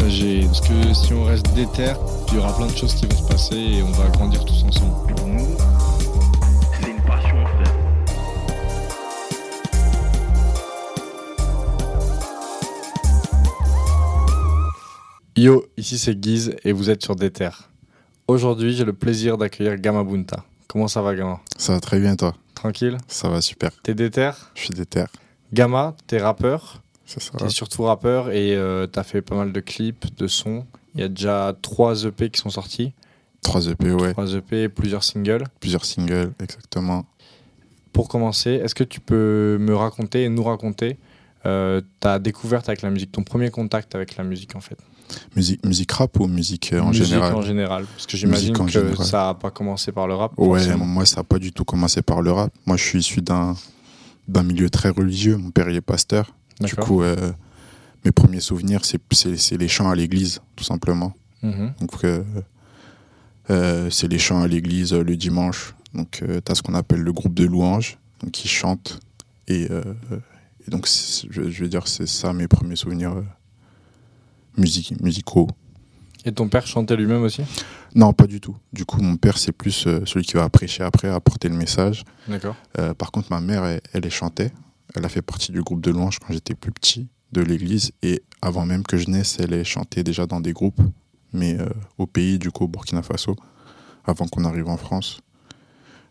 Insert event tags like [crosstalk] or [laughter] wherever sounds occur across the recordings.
partager. Parce que si on reste déter, il y aura plein de choses qui vont se passer et on va grandir tous ensemble. Pour nous, c'est une passion, frère. Yo, ici c'est Guise et vous êtes sur des terres. Aujourd'hui, j'ai le plaisir d'accueillir Gama Bunta. Comment ça va, Gama? Ça va très bien, toi? Tranquille? Ça va super. T'es déter? Je suis déter, Gama, t'es rappeur? C'est ça. T'es surtout rappeur et euh, t'as fait pas mal de clips, de sons. Il y a déjà trois EP qui sont sortis. 3 EP, ouais. Trois EP et plusieurs singles. Plusieurs singles, exactement. Pour commencer, est-ce que tu peux me raconter et nous raconter euh, ta découverte avec la musique, ton premier contact avec la musique en fait? Musique, musique rap ou musique euh, en Musique général? en général. Parce que j'imagine que général. ça n'a pas commencé par le rap. Ouais, forcément. moi, ça n'a pas du tout commencé par le rap. Moi, je suis issu d'un d'un milieu très religieux. Mon père, il est pasteur. Du coup, euh, mes premiers souvenirs, c'est les chants à l'église, tout simplement. Mhm. Donc, euh, euh, c'est les chants à l'église le dimanche. Donc, tu as ce qu'on appelle le groupe de louanges, donc qui chantent. Et, et donc, je, je veux dire, c'est ça mes premiers souvenirs musique- musicaux. Et ton père chantait lui-même aussi? Non, pas du tout. Du coup, mon père, c'est plus celui qui va prêcher après, apporter le message. D'accord. Par contre, ma mère, elle, elle, elle chantait. Elle a fait partie du groupe de louanges quand j'étais plus petit de l'église. Et avant même que je naisse, elle est chantait déjà dans des groupes, mais euh, au pays, du coup, au Burkina Faso, avant qu'on arrive en France.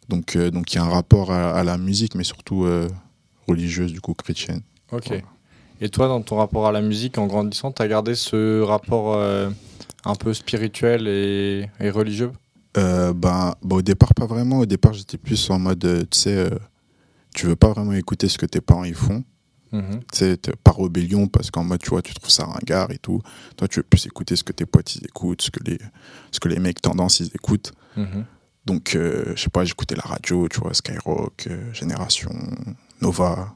Donc, euh, donc il y a un rapport à, à la musique, mais surtout euh, religieuse, du coup, chrétienne. Ok. Voilà. Et toi, dans ton rapport à la musique, en grandissant, t'as gardé ce rapport un peu spirituel et, et religieux? Ben, ben, au départ, pas vraiment. Au départ, j'étais plus en mode, tu sais, tu veux pas vraiment écouter ce que tes parents ils font. Sais, t'es par rébellion, parce qu'en mode, tu vois, tu trouves ça ringard et tout. Toi, tu veux plus écouter ce que tes potes ils écoutent, ce que les, ce que les mecs tendance ils écoutent. Mhm. Donc, euh, je sais pas, j'écoutais la radio, tu vois, Skyrock, euh, Génération, Nova.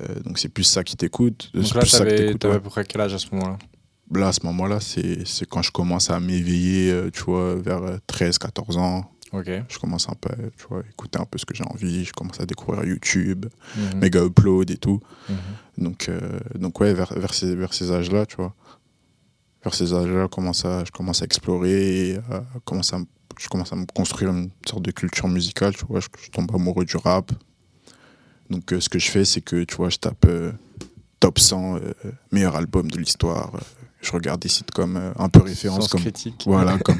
Euh, donc, c'est plus ça qui t'écoute. Donc c'est là, t'avais à peu près quel âge à ce moment-là? Là, à ce moment-là, c'est c'est quand je commence à m'éveiller, tu vois, vers euh, 13, 14 ans. Ok. Je commence un peu, tu vois, écouter un peu ce que j'ai envie. Je commence à découvrir YouTube, Mhm. méga upload et tout. Mhm. Donc, euh, donc ouais, vers, vers ces, vers ces âges-là, tu vois. Vers ces âges-là, je commence à, je commence à explorer, à- commence à me- je commence à me construire une sorte de culture musicale, tu vois. Je, je tombe amoureux du rap. Donc, euh, ce que je fais, c'est que, tu vois, je tape euh, top 100 euh, meilleur album de l'histoire. Je regarde des sites comme euh, un peu référence, Sens comme, critique. voilà, [laughs] comme,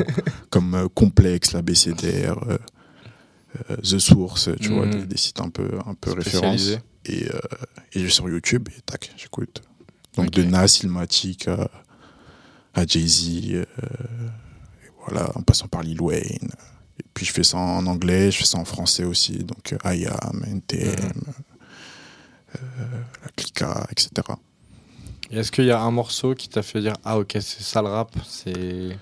comme euh, Complexe, la BCDR, euh, The Source, tu vois, Mhm. des, des sites un peu, un peu référence. Et, et je vais sur YouTube et tac, j'écoute. Donc de Nas, Ilmatic à, à Jay-Z, voilà, en passant par Lil Wayne. Et puis je fais ça en anglais, je fais ça en français aussi, donc IAM, NTM, Mhm. euh, la Clica, etc. Est-ce qu'il y a un morceau qui t'a fait dire Ah, ok, c'est ça le rap C'est.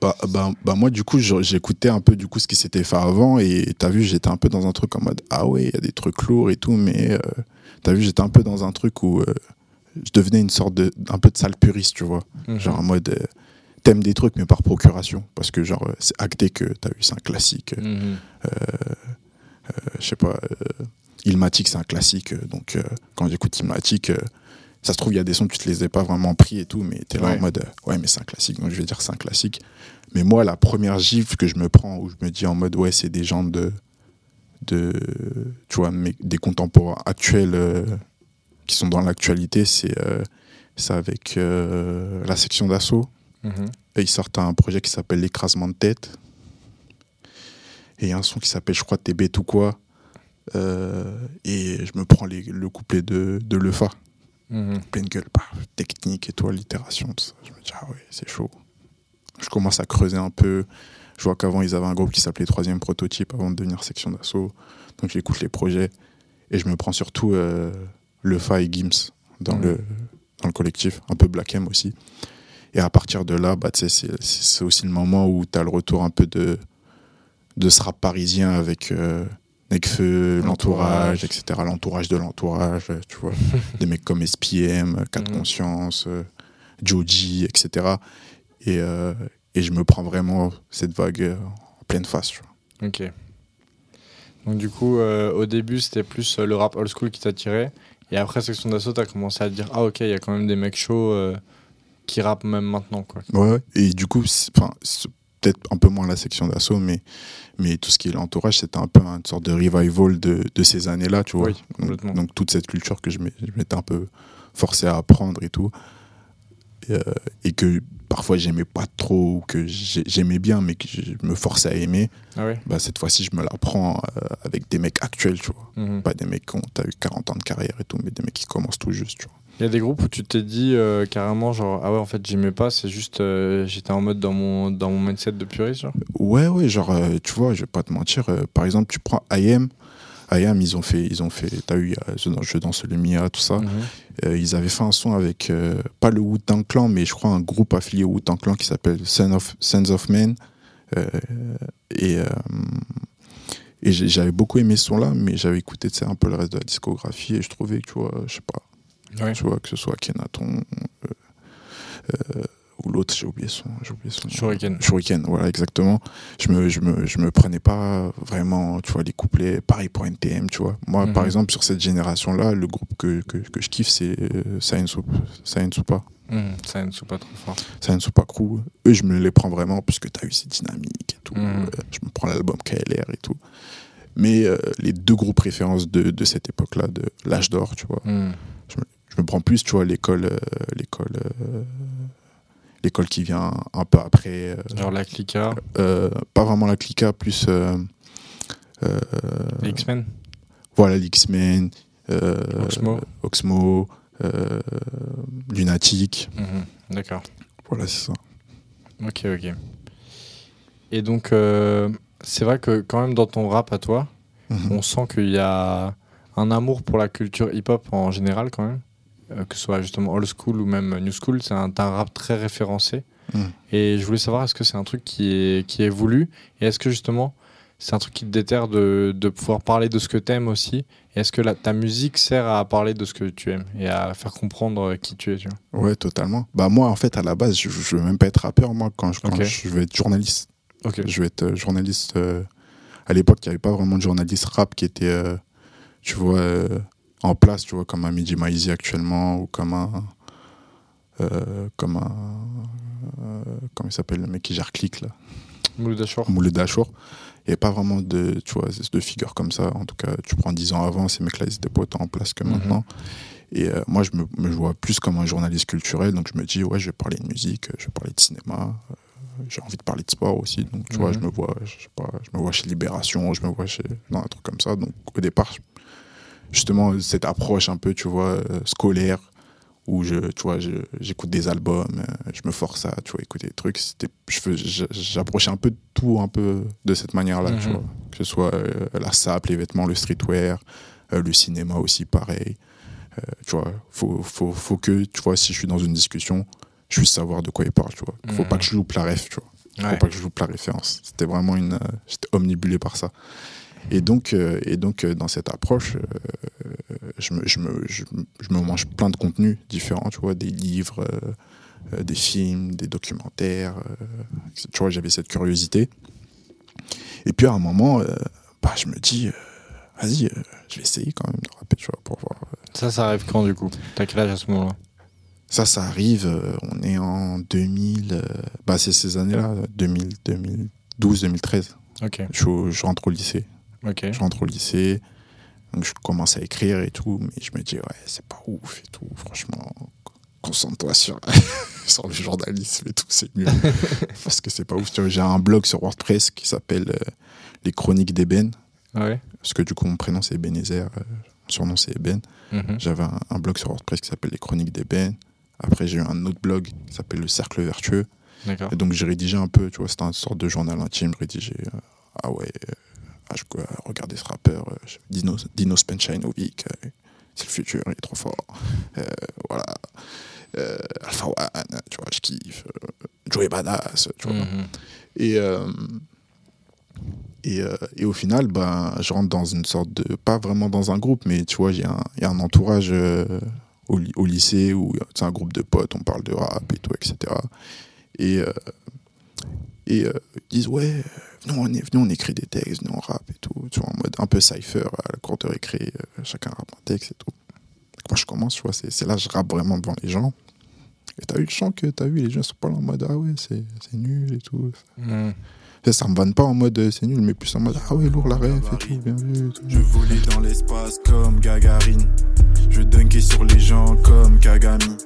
Bah, bah, bah moi du coup j'écoutais un peu du coup ce qui s'était fait avant et t'as vu j'étais un peu dans un truc en mode ah ouais il y a des trucs lourds et tout mais euh, t'as vu j'étais un peu dans un truc où euh, je devenais une sorte de un peu de sale puriste tu vois Mhm. genre en mode euh, t'aimes des trucs mais par procuration parce que genre c'est acté que t'as vu c'est un classique Mhm. je sais pas Ilmatic c'est un classique donc quand j'écoute Ilmatic ça se trouve il y a des sons tu te les ai pas vraiment pris et tout mais t'es là Ouais. en mode euh, ouais mais c'est un classique donc je vais dire c'est un classique. Mais moi la première gifle que je me prends où je me dis en mode ouais c'est des gens de de tu vois mais des contemporains actuels euh, qui sont dans l'actualité c'est euh, avec euh, la section d'assaut. Mhm. et ils sortent un projet qui s'appelle l'écrasement de tête. Et il y a un son qui s'appelle je crois t'es bête ou quoi. Euh, et je me prends les- le couplet de, de Lefa Mhm. pleine gueule technique et toi l'itération tout ça je me dis ah ouais c'est chaud je commence à creuser un peu je vois qu'avant ils avaient un groupe qui s'appelait troisième prototype avant de devenir section d'assaut donc j'écoute les projets et je me prends surtout euh, Lefa et Gims dans Mhm. le dans le collectif, un peu Black M aussi. Et à partir de là, bah, c'est aussi le moment où tu as le retour un peu de, de ce rap parisien avec euh, Nekfeu, l'entourage, L'entourage. etc. L'entourage de l'entourage, euh, tu vois. [laughs] Des mecs comme SPM, 4 Mhm. Conscience, euh, Joji, etc. Et, euh, et je me prends vraiment cette vague euh, en pleine face. tu vois. Ok. Donc du coup, euh, au début, c'était plus euh, le rap old school qui t'attirait. Et après Section d'Assaut, t'as commencé à te dire, ah ok, il y a quand même des mecs chauds euh, qui rappent même maintenant. Quoi. Ouais. Et du coup, peut-être un peu moins la section d'assaut, mais, mais tout ce qui est l'entourage, c'était un peu une sorte de revival de, de ces années-là, tu vois. Oui, donc, toute cette culture que je m'étais un peu forcé à apprendre et tout. Et, euh, et que parfois j'aimais pas trop, ou que j'ai- j'aimais bien, mais que je me forçais à aimer, Ah ouais bah, cette fois-ci, je me l'apprends euh, avec des mecs actuels, tu vois. Mhm. Pas des mecs qui ont eu 40 ans de carrière et tout, mais des mecs qui commencent tout juste, tu vois. Il y a des groupes où tu t'es dit euh, carrément, genre, ah ouais, en fait, j'aimais pas, c'est juste, euh, j'étais en mode dans mon, dans mon mindset de puriste, genre. Ouais, ouais, genre, euh, tu vois, je vais pas te mentir. par exemple, tu prends IM. IM, ils ont fait, ils ont fait, t'as eu, Je, danse le Mia, tout ça. Mhm. Euh, ils avaient fait un son avec, euh, pas le Wu-Tang Clan, mais je crois un groupe affilié au Wu-Tang Clan qui s'appelle Sons of, Sons of Men. Euh, et et j'avais beaucoup aimé ce son-là, mais j'avais écouté, un peu le reste de la discographie et je trouvais tu vois, je sais pas, Ouais. tu vois, que ce soit Kenaton euh, euh, ou l'autre, j'ai oublié son, j'ai oublié son nom. Shuriken. Shuriken, voilà, exactement. Je me, je me, je me prenais pas vraiment, tu vois, les couplets. Pareil pour NTM, tu vois. Moi, Mhm. par exemple, sur cette génération-là, le groupe que, que, que je kiffe, c'est euh, Science Soup. Science Soupa. Ne pas trop fort. Science Soupa Crew. Eux, je me les prends vraiment puisque t'as eu ces dynamiques et tout. Mhm. Euh, je me prends l'album KLR et tout. Mais euh, les deux groupes références de, de cette époque-là, de l'âge d'or, tu vois. Mhm. Je me prends plus, tu vois, l'école, euh, l'école, euh, l'école qui vient un peu après. euh, Genre la Clica, pas vraiment la Clica, plus les X-Men, voilà l'X-Men, euh, Oxmo. Oxmo, Lunatic, Mhm. D'accord. voilà c'est ça. Ok, ok. Et donc, euh, c'est vrai que quand même dans ton rap à toi, Mhm. on sent qu'il y a un amour pour la culture hip-hop en général quand même, que ce soit justement old school ou même new school, c'est un, rap très référencé. Mhm. Et je voulais savoir, est-ce que c'est un truc qui est, qui est voulu? Et est-ce que justement, c'est un truc qui te déterre de, de pouvoir parler de ce que t'aimes aussi? Et est-ce que la, ta musique sert à parler de ce que tu aimes et à faire comprendre qui tu es tu vois? Ouais, totalement. Bah moi en fait à la base je, je veux même pas être rappeur moi quand je, quand je veux être journaliste. Ok. Je veux être euh, journaliste. euh, à l'époque il n'y avait pas vraiment de journaliste rap qui était, euh, tu vois, euh, en place, tu vois, comme un Midi Maizy actuellement ou comme un, euh, comme un, euh, comment il s'appelle le mec qui gère Click là. Mouloud Dachour. Il n'y avait pas vraiment de, tu vois, de figures comme ça. En tout cas, tu prends 10 ans avant, ces mecs-là, ils étaient pas autant en place que Mhm. maintenant. Et euh, moi, je me, me vois plus comme un journaliste culturel. Donc, je me dis, ouais, je vais parler de musique, je vais parler de cinéma. euh, J'ai envie de parler de sport aussi. Donc, tu vois, Mhm. je me vois, je sais pas, je me vois chez Libération, je me vois chez, dans un truc comme ça. Donc, au départ, je- justement, cette approche un peu, tu vois, euh, scolaire, où je, tu vois, j'écoute des albums, euh, je me force à, tu vois, écouter des trucs. J'approchais un peu de tout, un peu de cette manière-là, tu Mhm. vois. Que ce soit euh, la sape, les vêtements, le streetwear, euh, le cinéma aussi, pareil. Euh, tu vois, faut, faut, faut que, tu vois, si je suis dans une discussion, je puisse savoir de quoi il parle, tu vois. Faut Mhm. pas que je loupe la ref, tu vois. Faut Ouais. pas que je loupe la référence. C'était vraiment une. J'étais omnibulé par ça. Et donc, euh, et donc euh, dans cette approche, euh, je, me, je, me, je, me- je me mange plein de contenus différents, tu vois, des livres, des films, des documentaires. tu vois, j'avais cette curiosité. Et puis à un moment, bah, je me dis, vas-y, je vais essayer quand même de rapper, tu vois, pour voir. Ça, ça arrive quand du coup? T'as quel âge à ce moment-là? Ça, ça arrive, on est en 2000, euh, bah, c'est ces années-là, 2000, 2012, 2013. Ok, Je, je rentre au lycée. Je rentre au lycée, donc je commence à écrire et tout, mais je me dis, ouais, c'est pas ouf et tout, franchement, concentre-toi sur, [laughs] sur le journalisme et tout, c'est mieux. [laughs] Parce que c'est pas ouf. Tu vois, J'ai un blog sur WordPress qui s'appelle euh, Les Chroniques d'Eben, Ouais. parce que du coup, mon prénom c'est Ebenezer, euh, mon surnom c'est Eben. Mhm. J'avais un, un blog sur WordPress qui s'appelle Les Chroniques d'Eben. Après, j'ai eu un autre blog qui s'appelle Le Cercle Vertueux. Et donc j'ai rédigé un peu, tu vois, c'était une sorte de journal intime, rédigé. euh, ah ouais, euh, ah, je ce rappeur, euh, Dino, Dino Spenchainovic, euh, c'est le futur, il est trop fort. Euh, voilà. Alpha One, tu vois, je kiffe. Joey Badass, tu vois. Mhm. Et. Et, et, au final, ben, je rentre dans une sorte de. Pas vraiment dans un groupe, mais tu vois, il y, y, a un entourage au, lycée où c'est un groupe de potes, on parle de rap et tout, etc. Et, et euh, ils disent Ouais, euh, venez, on, est, venez, on écrit des textes, venez, on rappe et tout. Tu vois, en mode un peu cypher à la cour de récré, euh, chacun rappe un texte et tout. Moi, je commence, tu vois, c'est là que je rappe vraiment devant les gens. Et t'as eu le chant que t'as vu, les gens sont pas là en mode Ah ouais, c'est c'est nul et tout. Mhm. Ça, ça me vanne pas en mode euh, c'est nul, mais plus en mode ah ouais, lourd la ref et tout, bien vu. et tout. Je volais dans l'espace comme Gagarine. Je dunkais sur les gens comme Kagami.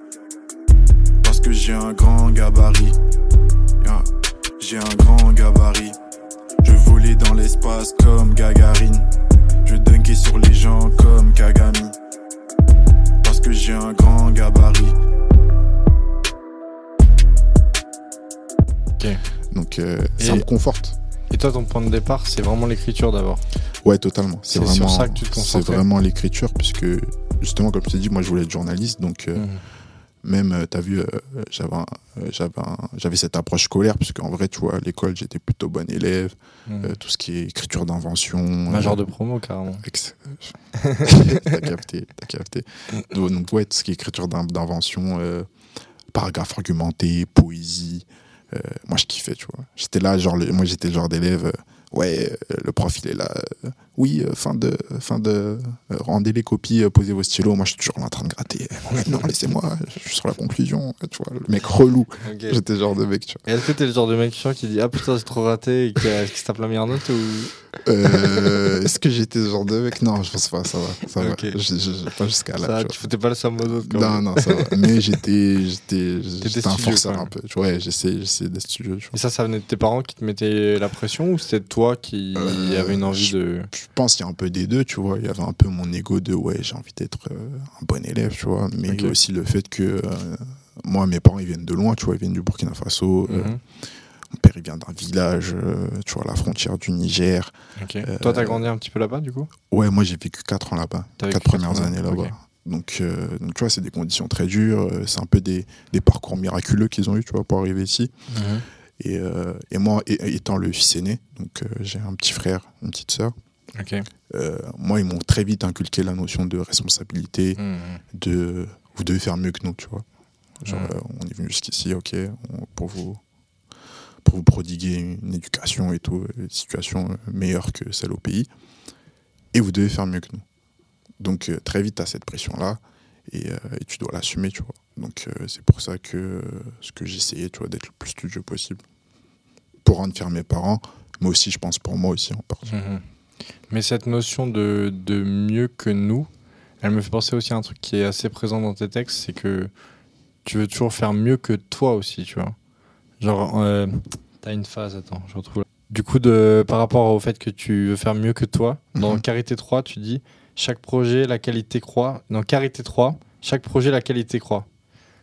Parce que j'ai un grand gabarit. Ah, J'ai un grand gabarit. Je volais dans l'espace comme Gagarine. Je dunkais sur les gens comme Kagami. Parce que j'ai un grand gabarit. Donc euh, ça me conforte. Et toi, ton point de départ, c'est vraiment l'écriture d'abord. Ouais, totalement. C'est vraiment sur ça que tu te C'est vraiment l'écriture, puisque justement, comme je t'ai dit, moi je voulais être journaliste, donc euh, Mhm. Même, euh, t'as vu, euh, j'avais euh, j'avais cette approche scolaire, puisqu'en vrai, tu vois, à l'école, j'étais plutôt bon élève, euh, tout ce qui est écriture d'invention. Major euh, de promo, carrément. [laughs] T'as capté, t'as capté. Donc, donc, ouais, tout ce qui est écriture d'in- d'invention, euh, paragraphe argumenté, poésie. moi, je kiffais, tu vois. J'étais là, genre, le- moi, j'étais le genre d'élève. ouais, le prof, il est là. Oui, euh, fin de. Fin de euh, rendez les copies, euh, posez vos stylos. Moi, je suis toujours là en train de gratter. [laughs] non, laissez-moi, je suis sur la conclusion. Tu vois, le mec relou. J'étais le genre de mec, tu vois. Est-ce que t'es le genre de mec chiant qui dit Ah putain, j'ai trop raté et qui, qui se tape la meilleure note ou? Euh, Est-ce que j'étais ce genre de mec? Non, je pense pas, ça va. Ça va. Je- je- je- pas jusqu'à là. Ça, tu vois. tu foutais pas le somme aux autres Non, même. non, ça va. Mais [laughs] j'étais, j'étais, j'étais un forceur un peu. Tu vois, Ouais, j'essayais, j'essayais d'être studieux. tu vois. Et ça, ça venait de tes parents qui te mettaient la pression ou c'était toi qui Euh, avait une envie je- de. Je pense qu'il y a un peu des deux, tu vois. Il y avait un peu mon ego de ouais, j'ai envie d'être euh, un bon élève, tu vois. Mais Ok. aussi le fait que euh, moi, mes parents, ils viennent de loin, tu vois. Ils viennent du Burkina Faso. euh, Mhm. mon père, il vient d'un village, euh, tu vois, à la frontière du Niger. Ok. euh, Toi, t'as grandi un petit peu là-bas du coup? Ouais, moi, j'ai vécu 4 ans là-bas. T'as 4 vécu premières ans, années là-bas. Donc, euh, donc, tu vois, c'est des conditions très dures. euh, C'est un peu des, des parcours miraculeux qu'ils ont eu, tu vois, pour arriver ici. Et, euh, et moi, étant le fils aîné, donc euh, j'ai un petit frère, une petite sœur, Euh, moi, ils m'ont très vite inculqué la notion de responsabilité, Mhm. de vous devez faire mieux que nous, tu vois. Genre, Mhm. euh, on est venu jusqu'ici, ok, on- pour vous pour vous prodiguer une éducation et tout, une situation euh, meilleure que celle au pays. Et vous devez faire mieux que nous. Donc, euh, très vite, tu as cette pression-là et, et tu dois l'assumer, tu vois. Donc, c'est pour ça que ce que j'essayais, tu vois, d'être le plus studieux possible. Pour rendre fier mes parents, mais aussi, je pense, pour moi aussi en partie. Mais cette notion de, de mieux que nous, elle me fait penser aussi à un truc qui est assez présent dans tes textes, c'est que tu veux toujours faire mieux que toi aussi, tu vois. Genre, euh, t'as une phase, attends, je retrouve. Du coup, de, par rapport au fait que tu veux faire mieux que toi, dans Mhm. Carité 3, tu dis chaque projet, la qualité croît. Dans Carité 3, chaque projet, la qualité croît.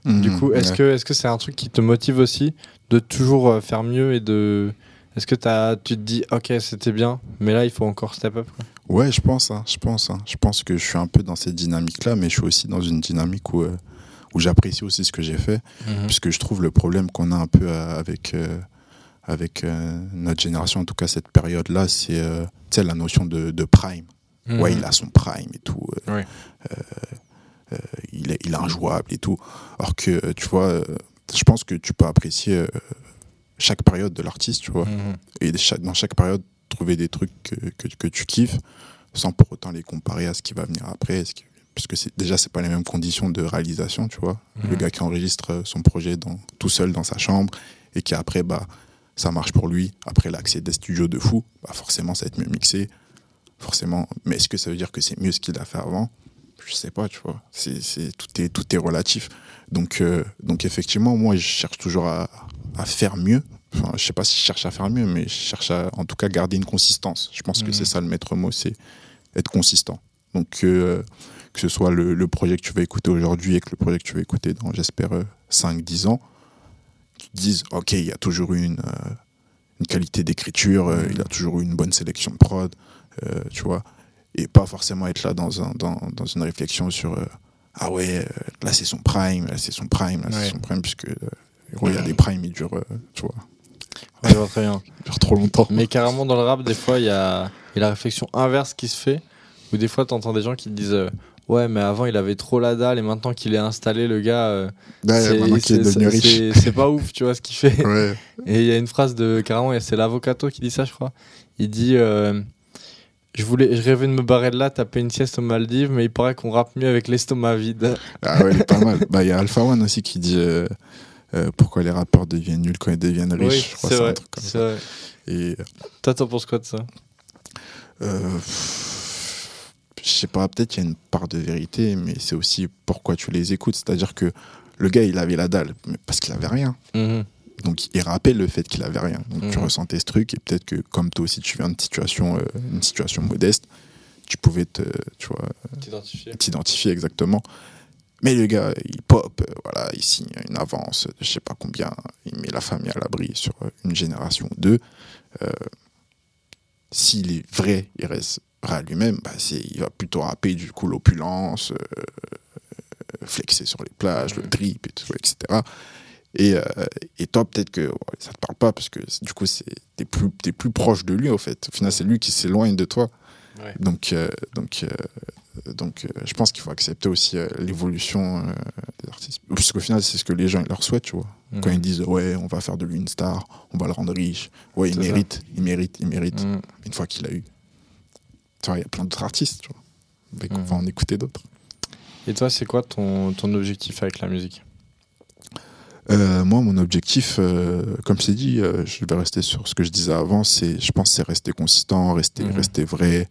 Du Mhm, coup, est-ce ouais. que est-ce que c'est un truc qui te motive aussi de toujours euh, faire mieux et de est-ce que t'as, tu te dis ok c'était bien mais là il faut encore step up quoi? Ouais, je pense, hein, je pense. hein. Je pense que je suis un peu dans cette dynamique-là, mais je suis aussi dans une dynamique où, euh, où j'apprécie aussi ce que j'ai fait, puisque je trouve le problème qu'on a un peu euh, avec, euh, avec euh, notre génération, en tout cas cette période-là, c'est la notion de, de prime. Mhm. Ouais, il a son prime et tout. il, est, il est injouable et tout. Alors que, tu vois, je pense que tu peux apprécier chaque période de l'artiste, tu vois. Mhm. et chaque- dans chaque période trouver des trucs que, que, que tu kiffes sans pour autant les comparer à ce qui va venir après ce qui- parce que déjà c'est pas les mêmes conditions de réalisation tu vois. Mhm. le gars qui enregistre euh, son projet dans, tout seul dans sa chambre et qui après bah ça marche pour lui après l'accès des studios de fou bah forcément ça va être mieux mixé. Forcément mais est-ce que ça veut dire que c'est mieux ce qu'il a fait avant? Je sais pas tu vois. C'est- tout est tout est relatif. Donc euh, donc effectivement moi je cherche toujours à, à faire mieux Enfin, je sais pas si je cherche à faire mieux, mais je cherche à, en tout cas, garder une consistance. Je pense que Mhm. c'est ça le maître mot, c'est être consistant. Donc, euh, que ce soit le, le projet que tu vas écouter aujourd'hui et que le projet que tu vas écouter dans, j'espère, 5-10 ans, tu te dises, OK, il y a toujours eu une, euh, une qualité d'écriture, euh, il y a toujours eu une bonne sélection de prod, euh, tu vois, et pas forcément être là dans, un, dans, dans une réflexion sur, euh, ah ouais, euh, là c'est son prime, là c'est son prime, là Ouais. c'est son prime, puisque euh, Gros, il y a des primes, ils durent, euh, tu vois, Ouais, je vois très bien. [laughs] ils durent trop longtemps. Mais carrément, dans le rap, des fois, il y a, y a la réflexion inverse qui se fait. Où des fois, t'entends des gens qui te disent euh, Ouais, mais avant, il avait trop la dalle et maintenant qu'il est installé, le gars. euh, Ouais, c'est- pas ouf, tu vois ce qu'il fait. [laughs] Ouais, Et il y a une phrase de carrément, et c'est l'avocato qui dit ça, je crois. Il dit euh, je voulais, je rêvais de me barrer de là, taper une sieste aux Maldives, mais il paraît qu'on rappe mieux avec l'estomac vide. ah ouais, il est pas [laughs] mal. Bah, il y a Alpha One aussi qui dit euh, pourquoi les rappeurs deviennent nuls quand ils deviennent riches. oui, je crois c'est c'est un vrai. truc comme ça. vrai. Et Toi, t'en penses quoi de ça? euh, je sais pas, peut-être il y a une part de vérité, mais c'est aussi pourquoi tu les écoutes. C'est-à-dire que le gars, il avait la dalle, mais parce qu'il avait rien. Mhm. Donc il rappelle le fait qu'il avait rien. Donc tu Mhm. ressentais ce truc et peut-être que comme toi aussi tu viens de situation, euh, une situation modeste, tu pouvais te, tu vois, T'identifier. t'identifier exactement. Mais le gars, il pop, euh, voilà, il signe une avance, je sais pas combien, il met la famille à l'abri sur euh, une génération ou deux. Euh, S'il est vrai, il reste vrai à lui-même, bah, il va plutôt rapper du coup l'opulence, euh, flexer sur les plages, le drip, et tout, etc. Et, euh, et toi, peut-être que ça te parle pas parce que du coup, t'es, plus, t'es plus proche de lui, au fait. Au final, c'est lui qui s'éloigne de toi. Ouais. Donc, euh, donc, euh, donc euh, je pense qu'il faut accepter aussi euh, l'évolution euh, des artistes. Parce qu'au final, c'est ce que les gens leur souhaitent, tu vois. Mhm. Quand ils disent, ouais, on va faire de lui une star, on va le rendre riche. Ouais, il ça. mérite, il mérite, il mérite. Mhm. Une fois qu'il a eu. Tu vois, il y a plein d'autres artistes, tu vois. Mais on Mhm. va en écouter d'autres. Et toi, c'est quoi ton, ton objectif avec la musique? Euh, moi, mon objectif, euh, comme c'est dit, euh, je vais rester sur ce que je disais avant. C'est, je pense, c'est rester consistant, rester, Mhm. rester vrai.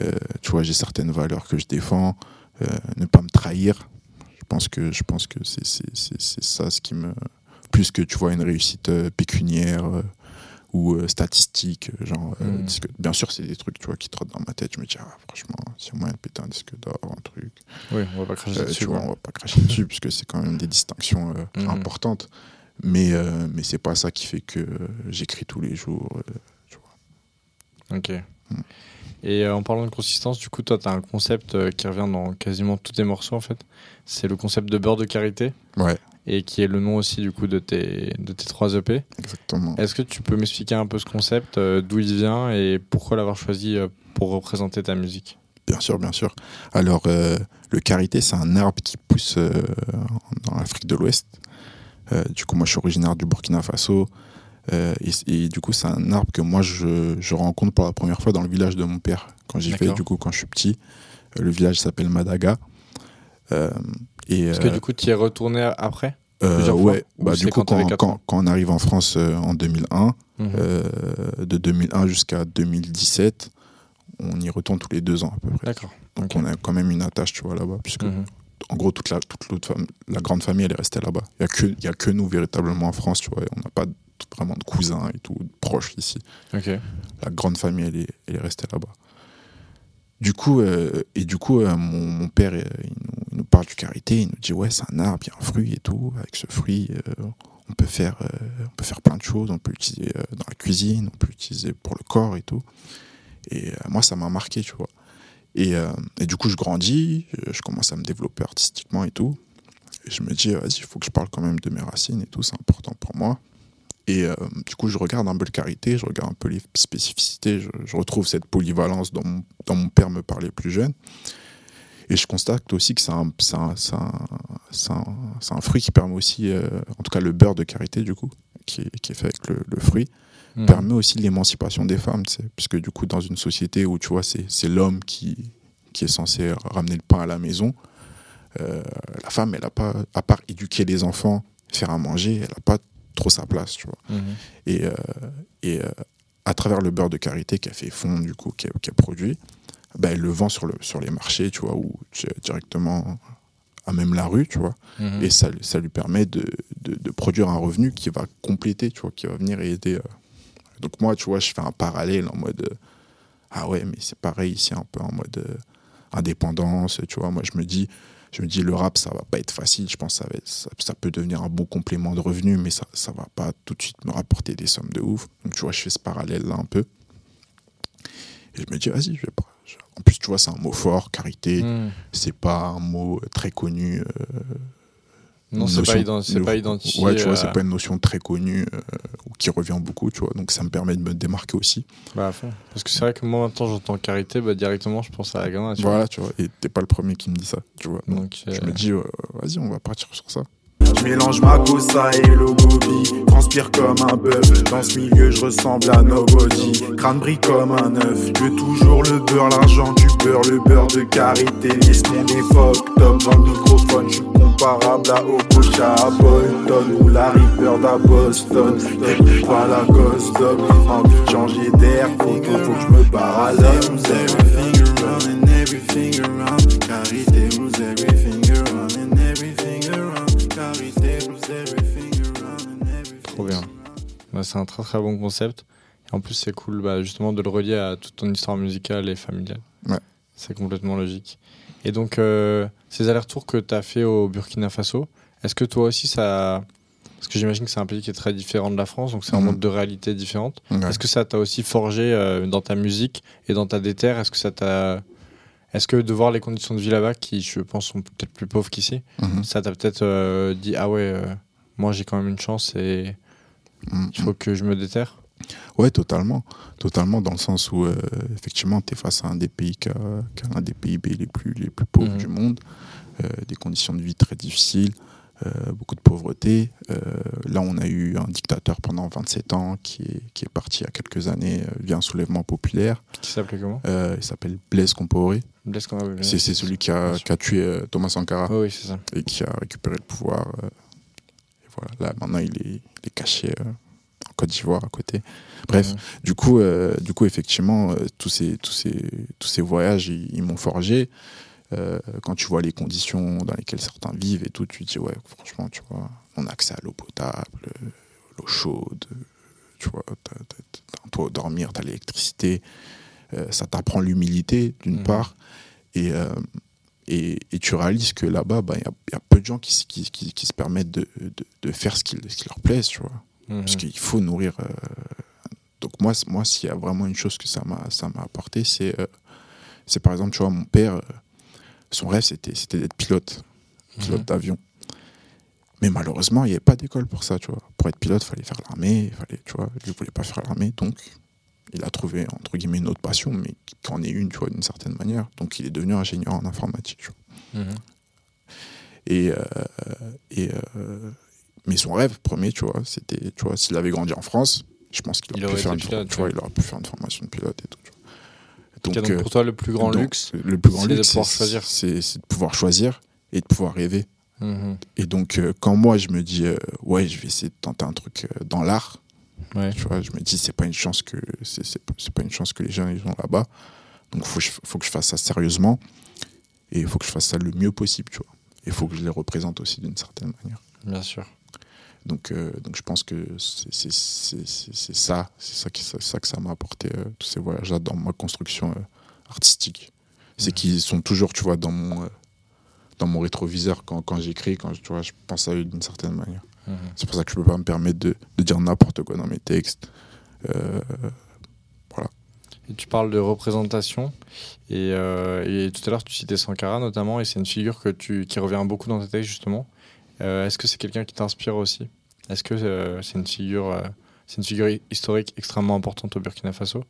Euh, tu vois, j'ai certaines valeurs que je défends. euh, ne pas me trahir. Je pense que, je pense que c'est, c'est, c'est, c'est ça ce qui me, plus que tu vois une réussite euh, pécuniaire ou euh, statistique, euh, genre euh, disque- Bien sûr, c'est des trucs, tu vois, qui trottent dans ma tête. Je me dis, ah, franchement, a moyen de péter un disque d'or, un truc. Oui, on va pas cracher Euh, dessus. tu vois, on va pas cracher dessus puisque c'est quand même des distinctions Mhm. importantes. Mais, mais c'est pas ça qui fait que j'écris tous les jours. tu vois. Ok. Et euh, en parlant de consistance, du coup, toi, tu as un concept euh, qui revient dans quasiment tous tes morceaux, en fait. C'est le concept de beurre de karité, Ouais, et qui est le nom aussi, du coup, de tes, de tes trois EP. exactement. Est-ce que tu peux m'expliquer un peu ce concept, euh, d'où il vient, et pourquoi l'avoir choisi pour représenter ta musique? Bien sûr, bien sûr. Alors, euh, le karité, c'est un arbre qui pousse euh, dans l'Afrique de l'Ouest. Euh, du coup, moi, je suis originaire du Burkina Faso. Euh, et, et du coup, c'est un arbre que moi, je, je rencontre pour la première fois dans le village de mon père. Quand j'y vais, du coup, quand je suis petit. Euh, le village s'appelle Madaga. Euh, et, Est-ce que euh, du coup, tu y es retourné après? Euh, fois? ouais, Ou bah, du coup, quand quand, quand, on arrive en France euh, en 2001, Mhm. euh, de 2001 jusqu'à 2017, on y retourne tous les deux ans à peu près. D'accord. Donc on a quand même une attache, tu vois, là-bas, puisque Mhm. en gros, toute la, toute la grande famille, elle est restée là-bas. Il n'y a, que- y a que nous véritablement en France, tu vois, on n'a pas vraiment de cousins et tout, de proches ici. La grande famille, elle est, elle est restée là-bas. Du coup, euh, et du coup, euh, mon, mon père, euh, il nous, il nous parle du karité, il nous dit ouais, c'est un arbre, il y a un fruit et tout. Avec ce fruit, euh, on peut faire, on peut faire plein de choses. On peut l'utiliser dans la cuisine, on peut l'utiliser pour le corps et tout. Et moi, ça m'a marqué, tu vois. Et, et du coup, je grandis, je commence à me développer artistiquement et tout. Et je me dis, vas-y, il faut que je parle quand même de mes racines et tout, c'est important pour moi. Et euh, du coup, je regarde un peu le karité, je regarde un peu les spécificités, je, je retrouve cette polyvalence dont mon, dont mon père me parlait plus jeune. Et je constate aussi que c'est un, un, un, un- fruit qui permet aussi, euh, en tout cas le beurre de karité, du coup, qui est, qui est fait avec le, le fruit, Mhm. permet aussi l'émancipation des femmes, tu sais, puisque du coup, dans une société où tu vois, c'est c'est l'homme qui, qui est censé ramener le pain à la maison, euh, la femme, elle a pas, à part éduquer les enfants, faire à manger, elle n'a pas trop sa place, tu vois. Mhm. Et, euh, et euh, à travers le beurre de karité qu'elle fait fondre, du coup, qu'elle qu'elle produit, bah, elle le vend sur, le, sur les marchés, tu vois, ou directement à même la rue, tu vois. Mhm. Et ça, ça lui permet de, de, de produire un revenu qui va compléter, tu vois, qui va venir aider. euh. Donc moi, tu vois, je fais un parallèle en mode, ah ouais, mais c'est pareil ici, un peu en mode indépendance, tu vois. Moi, je me dis, je me dis, le rap, ça va pas être facile. Je pense que ça, va être- ça, ça peut devenir un bon complément de revenu, mais ça, ça va pas tout de suite me rapporter des sommes de ouf. Donc, tu vois, je fais ce parallèle-là un peu. Et je me dis, vas-y, je vais pas. En plus, tu vois, c'est un mot fort, carité Mhm. c'est pas un mot très connu euh, Non, c'est pas, notion- ident- c'est une- pas identifié. Ouais, tu vois, euh, c'est pas une notion très connue euh, ou qui revient beaucoup, tu vois. Donc ça me permet de me démarquer aussi. bah, à fond. Parce que c'est vrai que moi, maintenant, j'entends carité, bah, directement, je pense à la gamin. tu vois. Voilà, tu vois. Et t'es pas le premier qui me dit ça, tu vois. Donc, Donc, je euh, me dis, euh, vas-y, on va partir sur ça. Je mélange ma gossa et le gobi. Transpire comme un bœuf. Dans ce milieu je ressemble à nobody Crâne brille comme un œuf. Je toujours le beurre, l'argent du beurre Le beurre de karité. Laisse mon fuck top Dans le microphone. Je suis comparable à Okocha À Bolton ou la Reaper d'à Boston pas la gosse dog Envie de changer d'air Faut, que je me à l'homme. Everything around and everything around. Karité rules Bah, c'est un très très bon concept. Et en plus, c'est cool bah, justement de le relier à toute ton histoire musicale et familiale. Ouais. C'est complètement logique. Et donc, euh, ces allers-retours que tu as fait au Burkina Faso, est-ce que toi aussi ça. Parce que j'imagine que c'est un pays qui est très différent de la France, donc c'est un Mhm. monde de réalité différente. Est-ce que ça t'a aussi forgé euh, dans ta musique et dans ta déterre? Est-ce que ça t'a. Est-ce que de voir les conditions de vie là-bas, qui je pense sont peut-être plus pauvres qu'ici, Mhm. ça t'a peut-être euh, dit Ah ouais, moi j'ai quand même une chance et Il faut que je me déterre Ouais, totalement. Totalement, dans le sens où, euh, effectivement, tu es face à un des pays qui a, qui a un des PIB les plus, les plus pauvres Mhm. du monde, euh, des conditions de vie très difficiles, euh, beaucoup de pauvreté. Là, on a eu un dictateur pendant 27 ans qui est, qui est parti il y a quelques années via un soulèvement populaire. Qui s'appelait comment? Il s'appelle Blaise Compaoré. Blaise Compaoré. C'est c'est celui qui a, qui a tué Thomas Sankara Oui, oui, c'est ça. et qui a récupéré le pouvoir. Voilà, là, maintenant, il est, il est caché euh, en Côte d'Ivoire à côté. Bref, du coup, euh, du coup, effectivement, euh, tous ces, tous ces, tous ces voyages, ils, ils m'ont forgé. Quand tu vois les conditions dans lesquelles certains vivent et tout, tu te dis ouais, franchement, tu vois, on a accès à l'eau potable, l'eau chaude, tu vois, t'as, un toit dormir, t'as l'électricité. Ça t'apprend l'humilité d'une Mhm. part, et, et, et tu réalises que là-bas, bah, il y, a, il y a peu de gens qui, se- qui, qui, qui se permettent de, de, de faire ce qui, ce leur plaise, tu vois Mhm. parce qu'il faut nourrir. euh, Donc moi, moi, s'il y a vraiment une chose que ça m'a, apporté, c'est, euh, c'est par exemple, tu vois, mon père, euh, son rêve, c'était, d'être pilote, pilote Mhm. d'avion. Mais malheureusement, il n'y avait pas d'école pour ça, tu vois. Pour être pilote, il fallait faire l'armée, fallait, tu vois. Lui ne voulait pas faire l'armée, donc il a trouvé entre guillemets une autre passion, mais qui en est une, tu vois, d'une certaine manière. Donc il est devenu ingénieur en informatique. tu vois. Mhm. Et, euh, et euh, mais son rêve premier, tu vois, c'était, tu vois, s'il avait grandi en France, je pense qu'il Il aurait, aurait pu faire une, été for- pilote, tu vois, ouais. il aurait pu faire une formation de pilote et tout. tu vois. Ok, Donc, donc, euh, pour toi, le plus grand donc, luxe, le plus grand c'est de luxe, pouvoir c'est- de pouvoir choisir et de pouvoir rêver. Mhm. Et donc, euh, quand moi, je me dis, ouais, je vais essayer de tenter un truc dans l'art, Ouais. tu vois, je me dis, c'est pas une chance que c'est c'est pas- c'est pas une chance que les gens ils ont là-bas. Donc, faut, faut que je fasse ça sérieusement et il faut que je fasse ça le mieux possible, tu vois. Et il faut que je les représente aussi d'une certaine manière. bien sûr. Donc, euh, donc je pense que c'est c'est- c'est- c'est- c'est ça, c'est ça, qui- ça que ça m'a apporté, euh, tous ces voyages-là dans ma construction euh, artistique. C'est qu'ils sont toujours, tu vois, dans mon, dans mon rétroviseur quand, quand j'écris, quand tu vois, je pense à eux d'une certaine manière. Mhm. C'est pour ça que je peux pas me permettre de, de dire n'importe quoi dans mes textes. Euh, Et tu parles de représentation. Et, euh, et tout à l'heure, tu citais Sankara notamment, et c'est une figure que tu, qui revient beaucoup dans tes textes, justement. Euh, Est-ce que c'est quelqu'un qui t'inspire aussi? Est-ce que c'est une figure, c'est une figure hi- historique extrêmement importante au Burkina Faso?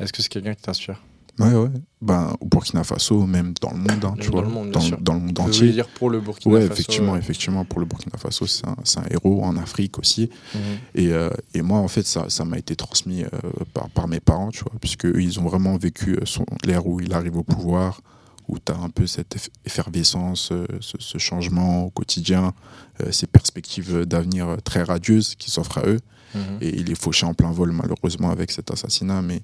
Est-ce que c'est quelqu'un qui t'inspire? Ouais, ouais. Ben, au Burkina Faso, même dans le monde, hein, tu dans vois, le monde, dans, dans le monde entier. dire pour le Burkina Ouais, Faso. effectivement, euh, effectivement, pour le Burkina Faso, c'est un, héros en Afrique aussi. mhm. Et, euh, et moi, en fait, ça, ça m'a été transmis euh, par, par mes parents, tu vois, puisque eux, ils ont vraiment vécu euh, l'ère où il arrive au pouvoir, où tu as un peu cette eff- effervescence, ce, ce changement au quotidien, euh, ces perspectives d'avenir très radieuses qui s'offrent à eux. Mhm. Et il est fauché en plein vol, malheureusement, avec cet assassinat. Mais,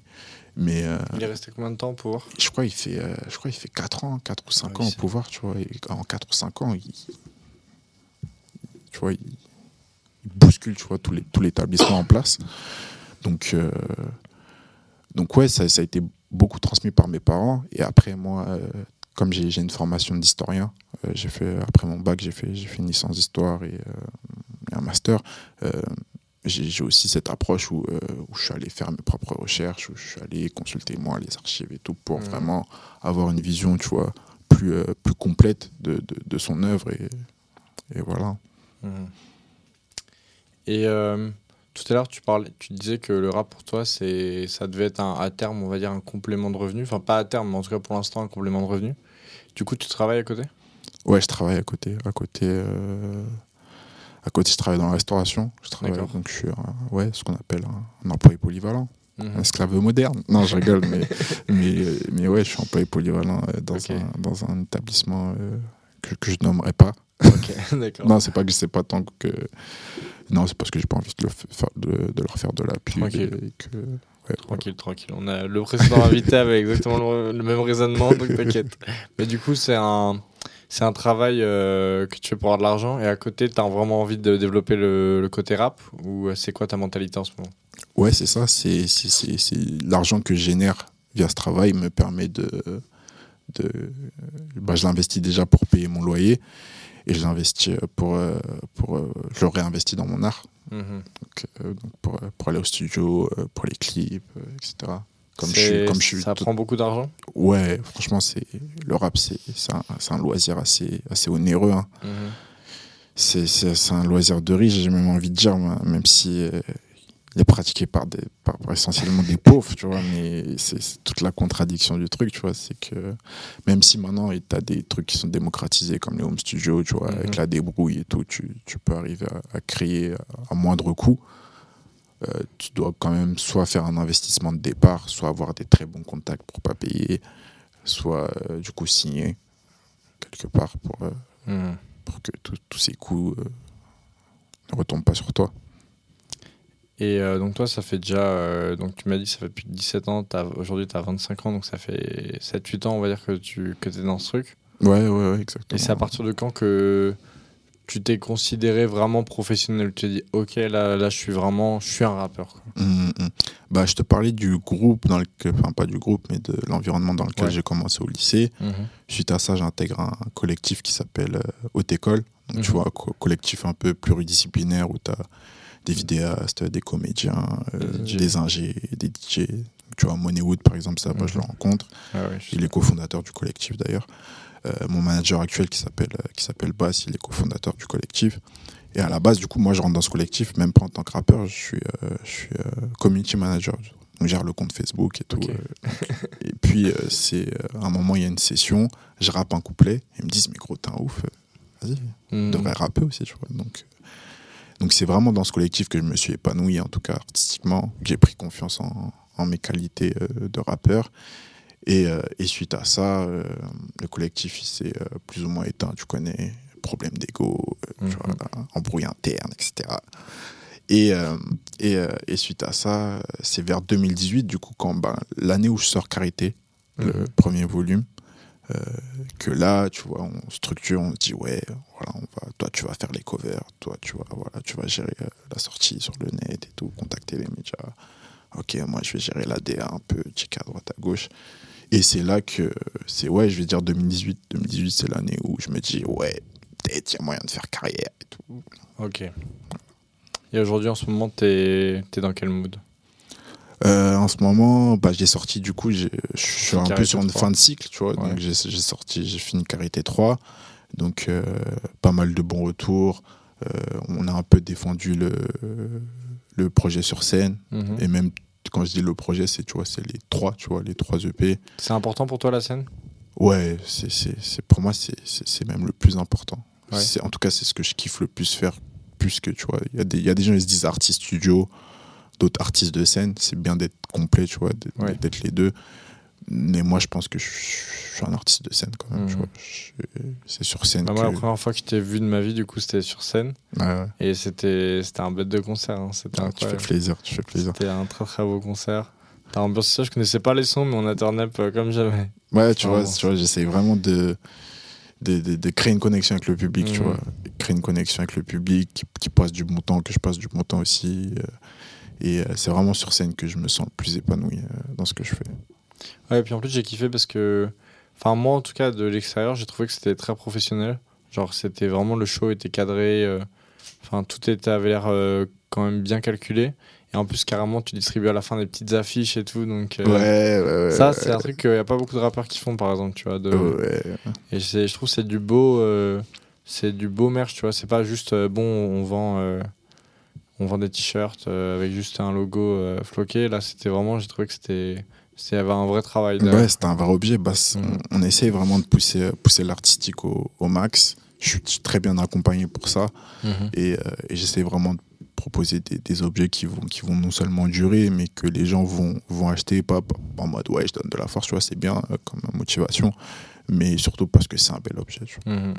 mais euh, Il est resté combien de temps au pouvoir? je crois qu'il fait, euh, je crois qu'il fait 4 ans, 4 ou 5 Ah oui, ans au pouvoir, tu vois. Et en 4 ou 5 ans, il, tu vois, il, il bouscule, tu vois, tout les- tout l'établissement en place. Donc, euh, donc ouais, ça, ça a été beaucoup transmis par mes parents. Et après, moi, euh, comme j'ai j'ai une formation d'historien, euh, j'ai fait après mon bac, j'ai fait, j'ai fait une licence d'histoire et, euh, et un master. J'ai aussi cette approche où, euh, où je suis allé faire mes propres recherches, où je suis allé consulter moi les archives et tout pour Mhm. vraiment avoir une vision, tu vois, plus, euh, plus complète de, de, de son œuvre et et voilà. Mhm. Et euh, tout à l'heure, tu parlais, tu disais que le rap pour toi, c'est, ça devait être un, à terme, on va dire, un complément de revenu. Enfin, pas à terme, mais en tout cas pour l'instant, un complément de revenu. Du coup, tu travailles à côté? Ouais, je travaille à côté. À côté, à côté je travaille dans la restauration. Je travaille, donc je suis un- ouais, ce qu'on appelle un, un employé polyvalent. Mhm. Un esclave moderne. Non, je rigole, mais, [laughs] mais, mais ouais, je suis employé polyvalent euh, dans, un, dans un établissement euh, que, que je nommerai pas. Ok, [laughs] d'accord. Non, c'est pas que je sais pas tant que. Non, c'est parce que j'ai pas envie de, le fa- de, de leur faire de la pub. Tranquille. et que, ouais, voilà. Tranquille. On a le précédent invité avec exactement le, le même raisonnement, donc t'inquiète. [laughs] Mais du coup, c'est un, c'est un travail euh, que tu fais pour avoir de l'argent et à côté, tu as vraiment envie de développer le, le côté rap ou euh, c'est quoi ta mentalité en ce moment? Ouais, c'est ça. C'est, l'argent que je génère via ce travail me permet de. de bah, je l'investis déjà pour payer mon loyer et je l'investis pour. euh, pour euh, je le réinvestis dans mon art. Mhm. Donc, euh, donc pour, pour aller au studio, pour les clips, etc. Comme je, suis, comme je suis. Ça tout- prend beaucoup d'argent Ouais, franchement, c'est, le rap, c'est, un, un loisir assez, assez onéreux. hein. Mhm. c'est, c'est, c'est un loisir de riche, j'ai même envie de dire, même si euh, il est pratiqué par, des, par, essentiellement des pauvres, tu vois, mais c'est, toute la contradiction du truc, tu vois, c'est que même si maintenant tu as des trucs qui sont démocratisés comme les home studios, tu vois, Mhm. avec la débrouille et tout, tu, tu peux arriver à, à créer à moindre coût. Euh, tu dois quand même soit faire un investissement de départ, soit avoir des très bons contacts pour pas payer, soit euh, du coup signer quelque part pour, euh, Mhm. pour que tous ces coûts ne retombent pas sur toi. Et euh, donc toi, ça fait déjà, euh, donc tu m'as dit, ça fait depuis 17 ans, aujourd'hui tu as 25 ans, donc ça fait 7-8 ans, on va dire, que tu que es dans ce truc. Ouais, ouais, ouais, exactement. Et c'est à partir de quand que tu t'es considéré vraiment professionnel Tu t'es dit, ok, là, là je suis vraiment, je suis un rappeur. Hum, hum. Bah, je te parlais du groupe, dans lequel, enfin pas du groupe, mais de l'environnement dans lequel Ouais. j'ai commencé au lycée. Suite à ça, j'intègre un collectif qui s'appelle euh, Haute École. Donc, tu Mhm. vois, co- collectif un peu pluridisciplinaire où tu as des vidéastes, des comédiens, euh, Des ingés, des DJ. Tu vois, Moneywood, par exemple, ça, moi, je le Mhm. rencontre. Ah ouais, je- Il est cofondateur du collectif d'ailleurs. Euh, mon manager actuel qui s'appelle euh, qui s'appelle Bass, il est cofondateur du collectif. Et à la base, du coup, moi, je rentre dans ce collectif, même pas en tant que rappeur, je suis, euh, je suis community manager. Donc, je gère le compte Facebook et tout. Et puis, c'est à un moment, il y a une session, je rappe un couplet, ils me disent, mais gros, t'es un ouf, vas-y, Mhm. devrait rapper aussi, tu vois. Donc, donc c'est vraiment dans ce collectif que je me suis épanoui, en tout cas artistiquement. que J'ai pris confiance en, en mes qualités de rappeur. Et, euh, et suite à ça, euh, le collectif s'est euh, plus ou moins éteint. Tu connais, problème d'ego, vois, embrouille interne, etc. Et, euh, et, euh, et suite à ça, c'est vers 2018, du coup, quand ben, l'année où je sors Carité, le Mhm. premier volume, euh, que là, tu vois, on structure, on se dit, ouais, voilà, on va, toi, tu vas faire les covers, toi, tu vas, voilà, tu vas gérer la sortie sur le net et tout, contacter les médias. Ok, moi, je vais gérer la DA un peu, checker à droite, à gauche. Et c'est là que, c'est, ouais, je vais dire 2018. 2018, c'est l'année où je me dis, ouais, peut-être il y a moyen de faire carrière et tout. Ok. Et aujourd'hui, en ce moment, t'es es dans quel mood? Euh, en ce moment, bah, j'ai sorti, du coup, je suis un peu sur une 3. fin de cycle, tu vois. Ouais. Donc, j'ai j'ai sorti, j'ai fini Carité 3. Donc, euh, pas mal de bons retours. Euh, on a un peu défendu le, le projet sur scène. Mhm. Et même, quand je dis le projet, c'est, tu vois, c'est les trois, tu vois, les trois EP. C'est important pour toi la scène? Ouais, c'est, c'est, c'est- pour moi, c'est, c'est, même le plus important. Ouais. C'est, en tout cas, c'est ce que je kiffe le plus faire. Plus que, tu vois, il y, a des- il y a des gens qui se disent artistes studio, d'autres artistes de scène. C'est bien d'être complet, tu vois, d'être, Ouais. d'être les deux. Mais moi, je pense que je, suis un artiste de scène quand même, Mhm. c'est sur scène Bah, que... Moi, la première fois que je t'ai vu de ma vie, du coup, c'était sur scène. Ouais, ouais. Et c'était c'était un bête de concert. hein. Ah, tu fais plaisir, tu fais plaisir. C'était un très très beau concert. T'as ambiance ça, je connaissais pas les sons, mais on a turn up comme jamais. Ouais, tu vois, tu vois j'essaie vraiment de, de, de- de créer une connexion avec le public, tu Mhm. vois. Créer une connexion avec le public, qui, qui passe du bon temps, que je passe du bon temps aussi. euh, et euh, c'est vraiment sur scène que je me sens le plus épanoui euh, dans ce que je fais. Ouais, et puis en plus, j'ai kiffé parce que. Enfin, moi, en tout cas, de l'extérieur, j'ai trouvé que c'était très professionnel. Genre, c'était vraiment. Le show était cadré. euh, Enfin, tout était, avait l'air euh, quand même bien calculé. Et en plus, carrément, tu distribues à la fin des petites affiches et tout. Donc, euh, ouais, ouais, ouais. ça, c'est un truc qu'il n'y a pas beaucoup de rappeurs qui font, par exemple, tu vois. De... Et je trouve que c'est du beau. euh, c'est du beau merch, tu vois. C'est pas juste euh, bon, on vend, on vend des t-shirts avec juste un logo floqué. Là, c'était vraiment, j'ai trouvé que c'était, c'était il y avait un vrai travail. derrière. Ouais, c'était un vrai objet. Bah, on, on essaye vraiment de pousser, pousser l'artistique au, au max. Je suis très bien accompagné pour ça. Mhm. Et, euh, et j'essaie vraiment de proposer des, des objets qui vont, qui vont non seulement durer, mais que les gens vont, vont acheter, pas, pas en mode ouais, je donne de la force, tu vois, c'est bien euh, comme motivation, mais surtout parce que c'est un bel objet. tu. Mhm.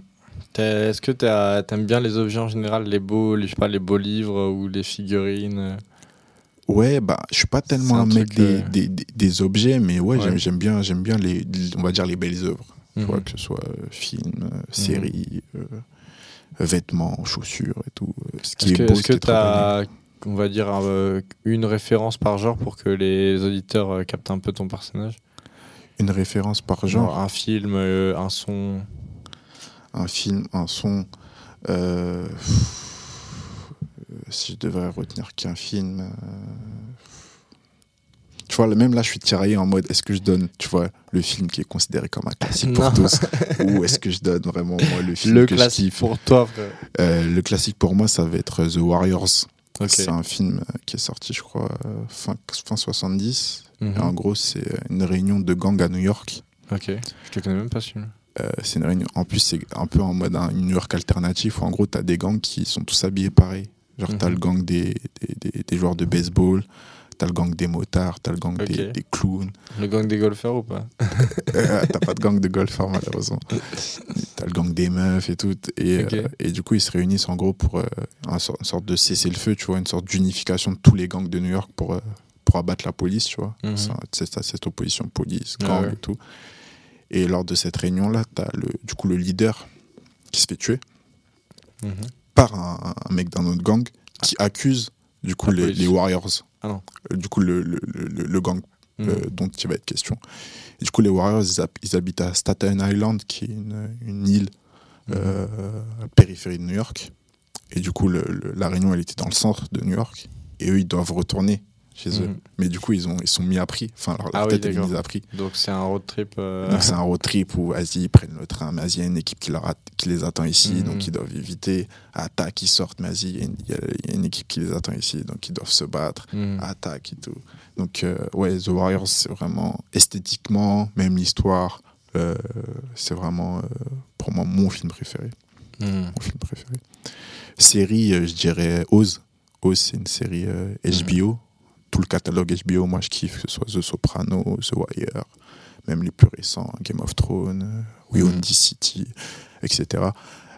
Est-ce que t'as- t'aimes bien les objets en général, les beaux, les, je sais pas, les beaux livres ou les figurines euh? Ouais, bah, je suis pas tellement un mec des, des, des- des objets, mais ouais, Ouais. j'aime- bien, j'aime bien les, on va dire les belles œuvres, tu Mhm. vois, que ce soit euh, films, euh, séries, euh, vêtements, chaussures et tout. Ce qui Est-ce est, que beau, est travaillé. t'as, on va dire, euh, une référence par genre pour que les auditeurs euh, captent un peu ton personnage? Une référence par genre, un film, un son. un film, un son. euh, si je devrais retenir qu'un film. euh, Tu vois, même là, je suis tiraillé en mode est-ce que je donne, tu vois, le film qui est considéré comme un classique pour [laughs] tous Ou est-ce que je donne vraiment moi, le film Le que je classique kiffe pour toi. Euh, Le classique pour moi, ça va être The Warriors. Ok. C'est un film euh, qui est sorti, je crois, euh, fin, fin 70. Mhm. Et en gros, c'est euh, une réunion de gangs à New York. Ok. Je te connais même pas celui-là. Euh, c'est une réunion. En plus, c'est un peu en mode un New York alternatif où en gros, t'as des gangs qui sont tous habillés pareil. Genre, t'as Mhm. le gang des, des, des- des joueurs de baseball, t'as le gang des motards, t'as le gang des, des clowns. Le gang des golfeurs ou pas? [laughs] Euh, t'as pas de gang de golfeurs, malheureusement. [laughs] t'as le gang des meufs et tout. Et, euh, et du coup, ils se réunissent en gros pour euh, une sorte de cessez-le-feu, tu vois, une sorte d'unification de tous les gangs de New York pour, euh, pour abattre la police, tu vois. Mhm. C'est cette opposition police, Ah gang ouais. et tout. Et lors de cette réunion-là, t'as du coup le leader qui se fait tuer Mhm. Par un, un mec d'un autre gang qui accuse du coup les, Warriors. Ah non. Euh, Du coup le, le, le- le gang Mhm. euh, dont il va être question. Et du coup les Warriors ils, hab- ils habitent à Staten Island qui est une, une île euh, périphérie de New York. Et du coup la réunion elle était dans le centre de New York et eux ils doivent retourner chez eux. Mhm. Mais du coup ils ont ils sont mis à prix. Enfin leur, leur Ah oui, tête est d'accord. mise à prix. Donc c'est un road trip. euh, Donc c'est un road trip où vas-y, ils prennent le train, y a une équipe qui, leur a- qui les attend ici, Mhm. donc ils doivent éviter. Attaque, ils sortent, mais vas-y, il y a une- y, a- équipe qui les attend ici, donc ils doivent se battre. mhm. Attaque et tout. Donc euh, ouais, The Warriors, c'est vraiment esthétiquement, même l'histoire, euh, c'est vraiment euh, pour moi mon film préféré. Mhm. Mon film préféré. Série, je dirais Oz. Oz, c'est une série HBO. Tout le catalogue HBO, moi je kiffe, que ce soit The Soprano, The Wire, même les plus récents, Game of Thrones, euh, We Own Mhm. This City, etc.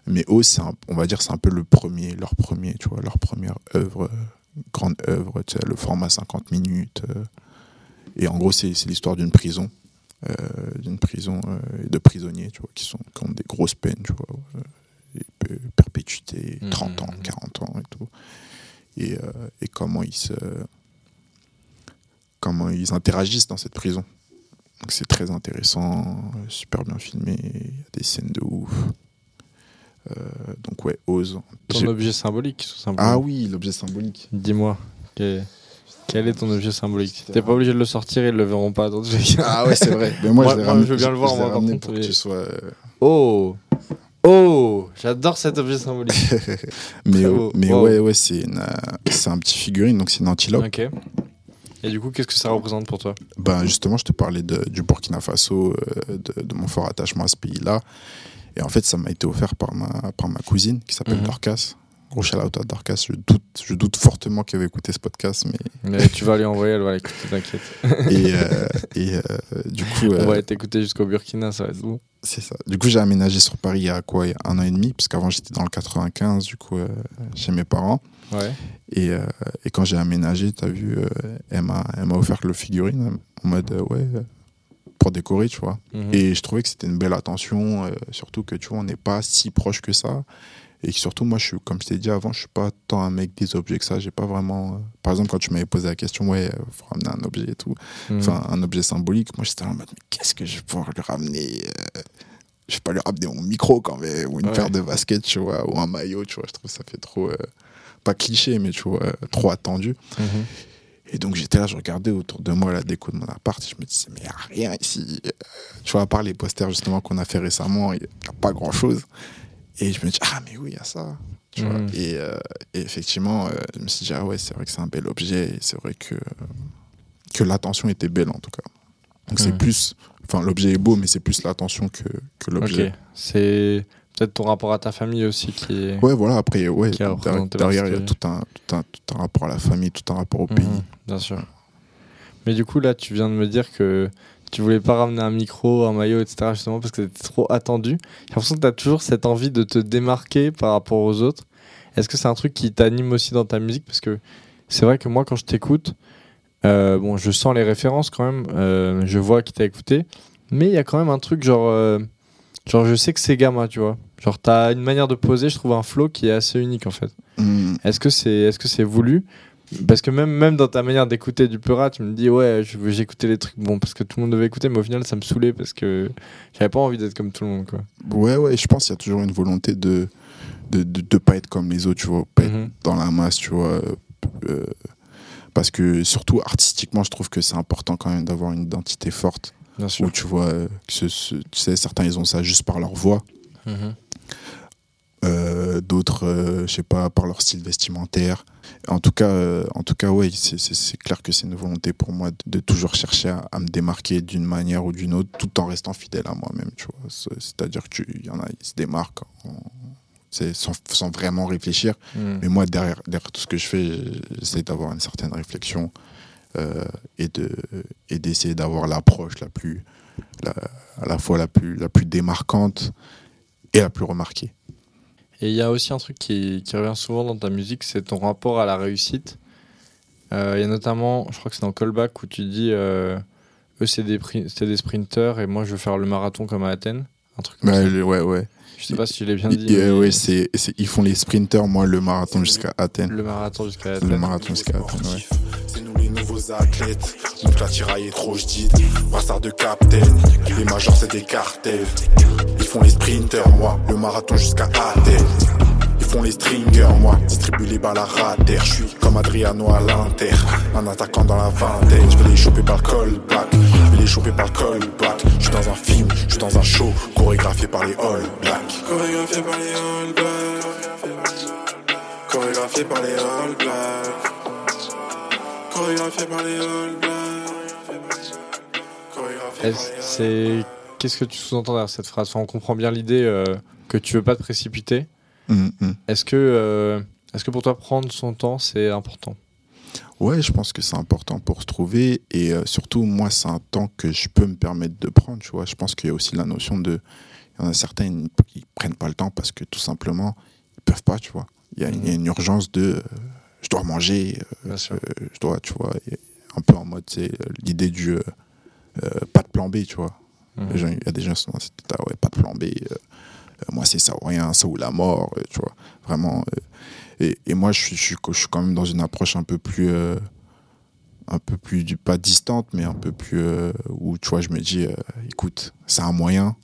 Mais c'est un- on va dire, c'est un peu le premier, leur premier, tu vois, leur première œuvre, euh, grande œuvre, tu sais, le format 50 minutes. euh. et en gros, c'est l'histoire d'une prison, euh, d'une prison et de prisonniers, tu vois, qui, sont, qui ont des grosses peines, tu vois, et perpétuité, Mhm. 30 ans, 40 ans et tout. Et, euh, et comment ils se comment ils interagissent dans cette prison. Donc c'est très intéressant, euh, super bien filmé, il y a des scènes de ouf. Euh, donc ouais, ose. Ton objet symbolique, tout simplement. Ah oui, l'objet symbolique. Dis-moi, quel, quel est ton objet symbolique T'es pas obligé de le sortir, ils le verront pas. dans tous les cas. Ah ouais, c'est vrai. Mais moi, Moi- je, l'ai moi, ramené- je veux bien le voir, moi, par contre, pour que tu sois. euh, Oh Oh J'adore cet objet symbolique. [laughs] Mais, Wow. ouais, ouais, c'est une, c'est un petit figurine, donc c'est une antilope. ok. Et du coup, qu'est-ce que ça représente pour toi Ben justement, je te parlais de- du Burkina Faso, euh, de, de mon fort attachement à ce pays-là. Et en fait, ça m'a été offert par ma, par ma cousine qui s'appelle Mhm. Dorcas. Gros shout out à Dorcas. Je doute, je doute fortement qu'elle va écouter ce podcast. Mais... Mais Tu vas lui envoyer, elle va l'écouter, t'inquiète. Et, euh, et euh, du coup, euh, On va t'écouter jusqu'au Burkina, ça va être bon. c'est ça. Du coup, j'ai aménagé sur Paris il y a quoi il y a Un an et demi, parce qu'avant, j'étais dans le 95, du coup, euh, chez mes parents. Ouais. Et, euh, et quand j'ai aménagé, t'as vu, euh, elle m'a offert le figurine en mode, euh, ouais, euh, pour décorer, tu vois. Mhm. Et je trouvais que c'était une belle attention, euh, surtout que tu vois, on n'est pas si proche que ça. Et surtout, moi, je suis, comme je t'ai dit avant, je suis pas tant un mec des objets que ça. J'ai pas vraiment. euh, Par exemple, quand tu m'avais posé la question, ouais, euh, faut ramener un objet et tout, Mhm. enfin, un objet symbolique, moi, j'étais en mode, mais qu'est-ce que je vais pouvoir lui ramener euh, Je vais pas lui ramener mon micro quand même, ou une Ouais. paire de baskets, tu vois, ou un maillot, tu vois. Je trouve que ça fait trop. euh, pas cliché, mais tu vois, trop attendu. Mhm. Et donc j'étais là, je regardais autour de moi la déco de mon appart, et je me disais, mais il n'y a rien ici. Tu vois, à part les posters justement qu'on a fait récemment, il n'y a pas grand chose. Et je me dis, ah, mais oui, il y a ça. Tu vois. Et, euh, et effectivement, euh, je me suis dit, ah ouais, c'est vrai que c'est un bel objet. et C'est vrai que, que l'attention était belle, en tout cas. Donc, c'est Mhm. plus. Enfin, l'objet est beau, mais c'est plus l'attention que, que l'objet. Ok. C'est peut-être ton rapport à ta famille aussi qui est. Ouais, voilà, après, ouais, derrière, il y a tout un, tout, un, tout un rapport à la famille, tout un rapport au pays. Mhm, bien sûr. Mais du coup, là, tu viens de me dire que tu voulais pas ramener un micro, un maillot, etc. justement parce que c'était trop attendu. J'ai l'impression que tu as toujours cette envie de te démarquer par rapport aux autres. Est-ce que c'est un truc qui t'anime aussi dans ta musique? Parce que c'est vrai que moi, quand je t'écoute, euh, bon, je sens les références quand même, euh, je vois qui t'a écouté, mais il y a quand même un truc genre, euh, genre je sais que c'est gamin, tu vois. Genre t'as une manière de poser, je trouve un flow qui est assez unique en fait. Mhm. Est-ce que c'est est-ce que c'est voulu? Parce que même même dans ta manière d'écouter du Peura, tu me dis ouais, j'écoutais les trucs bon parce que tout le monde devait écouter, mais au final ça me saoulait parce que j'avais pas envie d'être comme tout le monde quoi. Ouais, ouais, je pense qu'il y a toujours une volonté de de, de, de pas être comme les autres, tu vois, pas être Mhm. dans la masse, tu vois. euh, parce que surtout artistiquement, je trouve que c'est important quand même d'avoir une identité forte. Bien Où tu vois, euh, que ce- ce- tu sais, certains ils ont ça juste par leur voix, Mhm. Euh, d'autres, euh, je sais pas, par leur style vestimentaire. En tout cas, euh, en tout cas, ouais, c'est- clair que c'est une volonté pour moi de, de toujours chercher à, à me démarquer d'une manière ou d'une autre, tout en restant fidèle à moi-même, tu vois. C'est- C'est-à-dire qu'il y en a, ils se démarquent en- sans, sans vraiment réfléchir. Mhm. Mais moi, derrière, derrière tout ce que je fais, j'essaie d'avoir une certaine réflexion euh, et de et d'essayer d'avoir l'approche la plus, la, à la fois la plus, la plus démarquante et la plus remarquée. Et il y a aussi un truc qui, qui revient souvent dans ta musique, c'est ton rapport à la réussite. Euh, Il y a notamment, je crois que c'est dans Callback où tu dis euh, eux c'est des, sprinters et moi je veux faire le marathon comme à Athènes. Un truc comme Ouais, ça. le- ouais, ouais. Je sais pas si je l'ai bien dit. c'est, c'est- ils font les sprinters, moi le marathon jusqu'à Athènes. Le marathon jusqu'à Le Athènes. marathon jusqu'à Athènes, ouais. Athlètes. Nous la tiraille est trop jdite. Brassard de captain. Les majors c'est des cartels. Ils font les sprinters, moi. Le marathon jusqu'à Athènes. Ils font les stringers, moi. Distribue les balles à rater. Je suis comme Adriano à l'Inter. Un attaquant dans la vingtaine. Je vais les choper par le callback. Je vais les choper par le callback. Je suis dans un film, je suis dans un show. Chorégraphié par les All Blacks. Chorégraphié par les All Blacks. Chorégraphié par les All Blacks. Chorégraphié par les All Blacks. Chorégraphié Est-ce- C'est qu'est-ce que tu sous-entends derrière cette phrase? Enfin, On comprend bien l'idée euh, que tu veux pas te précipiter. Hum, hum. Est-ce que euh, est-ce que pour toi prendre son temps c'est important? Ouais, je pense que c'est important pour se trouver et euh, surtout moi c'est un temps que je peux me permettre de prendre, tu vois. Je pense qu'il y a aussi la notion de il y en a certains ils prennent pas le temps parce que tout simplement ils peuvent pas, tu vois. Il y a, il y a une urgence de euh, je dois manger, euh, euh, je dois, tu vois, un peu en mode c'est euh, l'idée du pas de plan B, tu vois. Mhm. Il y a des gens qui sont dans cet état, ouais, pas de plan B. moi, c'est ça ou rien, ça ou la mort, tu vois. Vraiment. et, et moi, je suis, je, suis, je suis quand même dans une approche un peu plus. un peu plus, pas distante, mais un peu plus. euh, où, tu vois, je me dis, euh, écoute, c'est un moyen,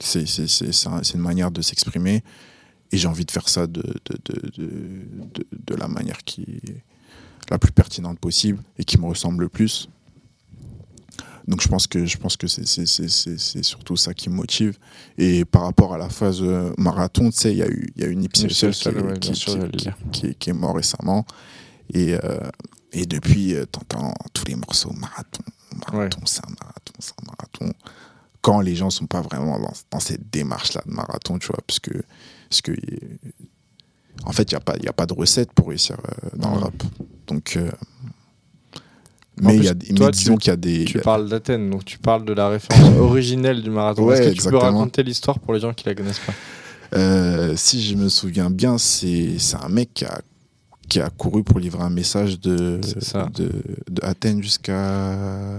c'est une manière de s'exprimer. Et j'ai envie de faire ça de, de, de, de, la manière qui est la plus pertinente possible et qui me ressemble le plus. Donc je pense que je pense que c'est c'est- c'est- c'est- c'est surtout ça qui me motive. Et par rapport à la phase euh, marathon, tu sais, il y a eu y a Nipsey Hussle qui, ouais, qui- est mort récemment. Et, euh, et depuis, euh, t'entends tous les morceaux marathon, marathon, c'est un marathon, c'est un marathon. Quand les gens sont pas vraiment dans, dans cette démarche-là de marathon, tu vois, parce que, parce que en fait, il n'y a, pas- y a pas de recette pour réussir euh, dans le Ouais. rap. Donc, euh, mais, il y a, plus, mais disons qu'il y a des. Tu parles d'Athènes, donc tu parles de la référence [laughs] originelle du marathon. Ouais, Est-ce que tu peux raconter l'histoire pour les gens qui la connaissent pas? Euh, si je me souviens bien, c'est c'est un mec qui a, qui a couru pour livrer un message de, de, de Athènes jusqu'à.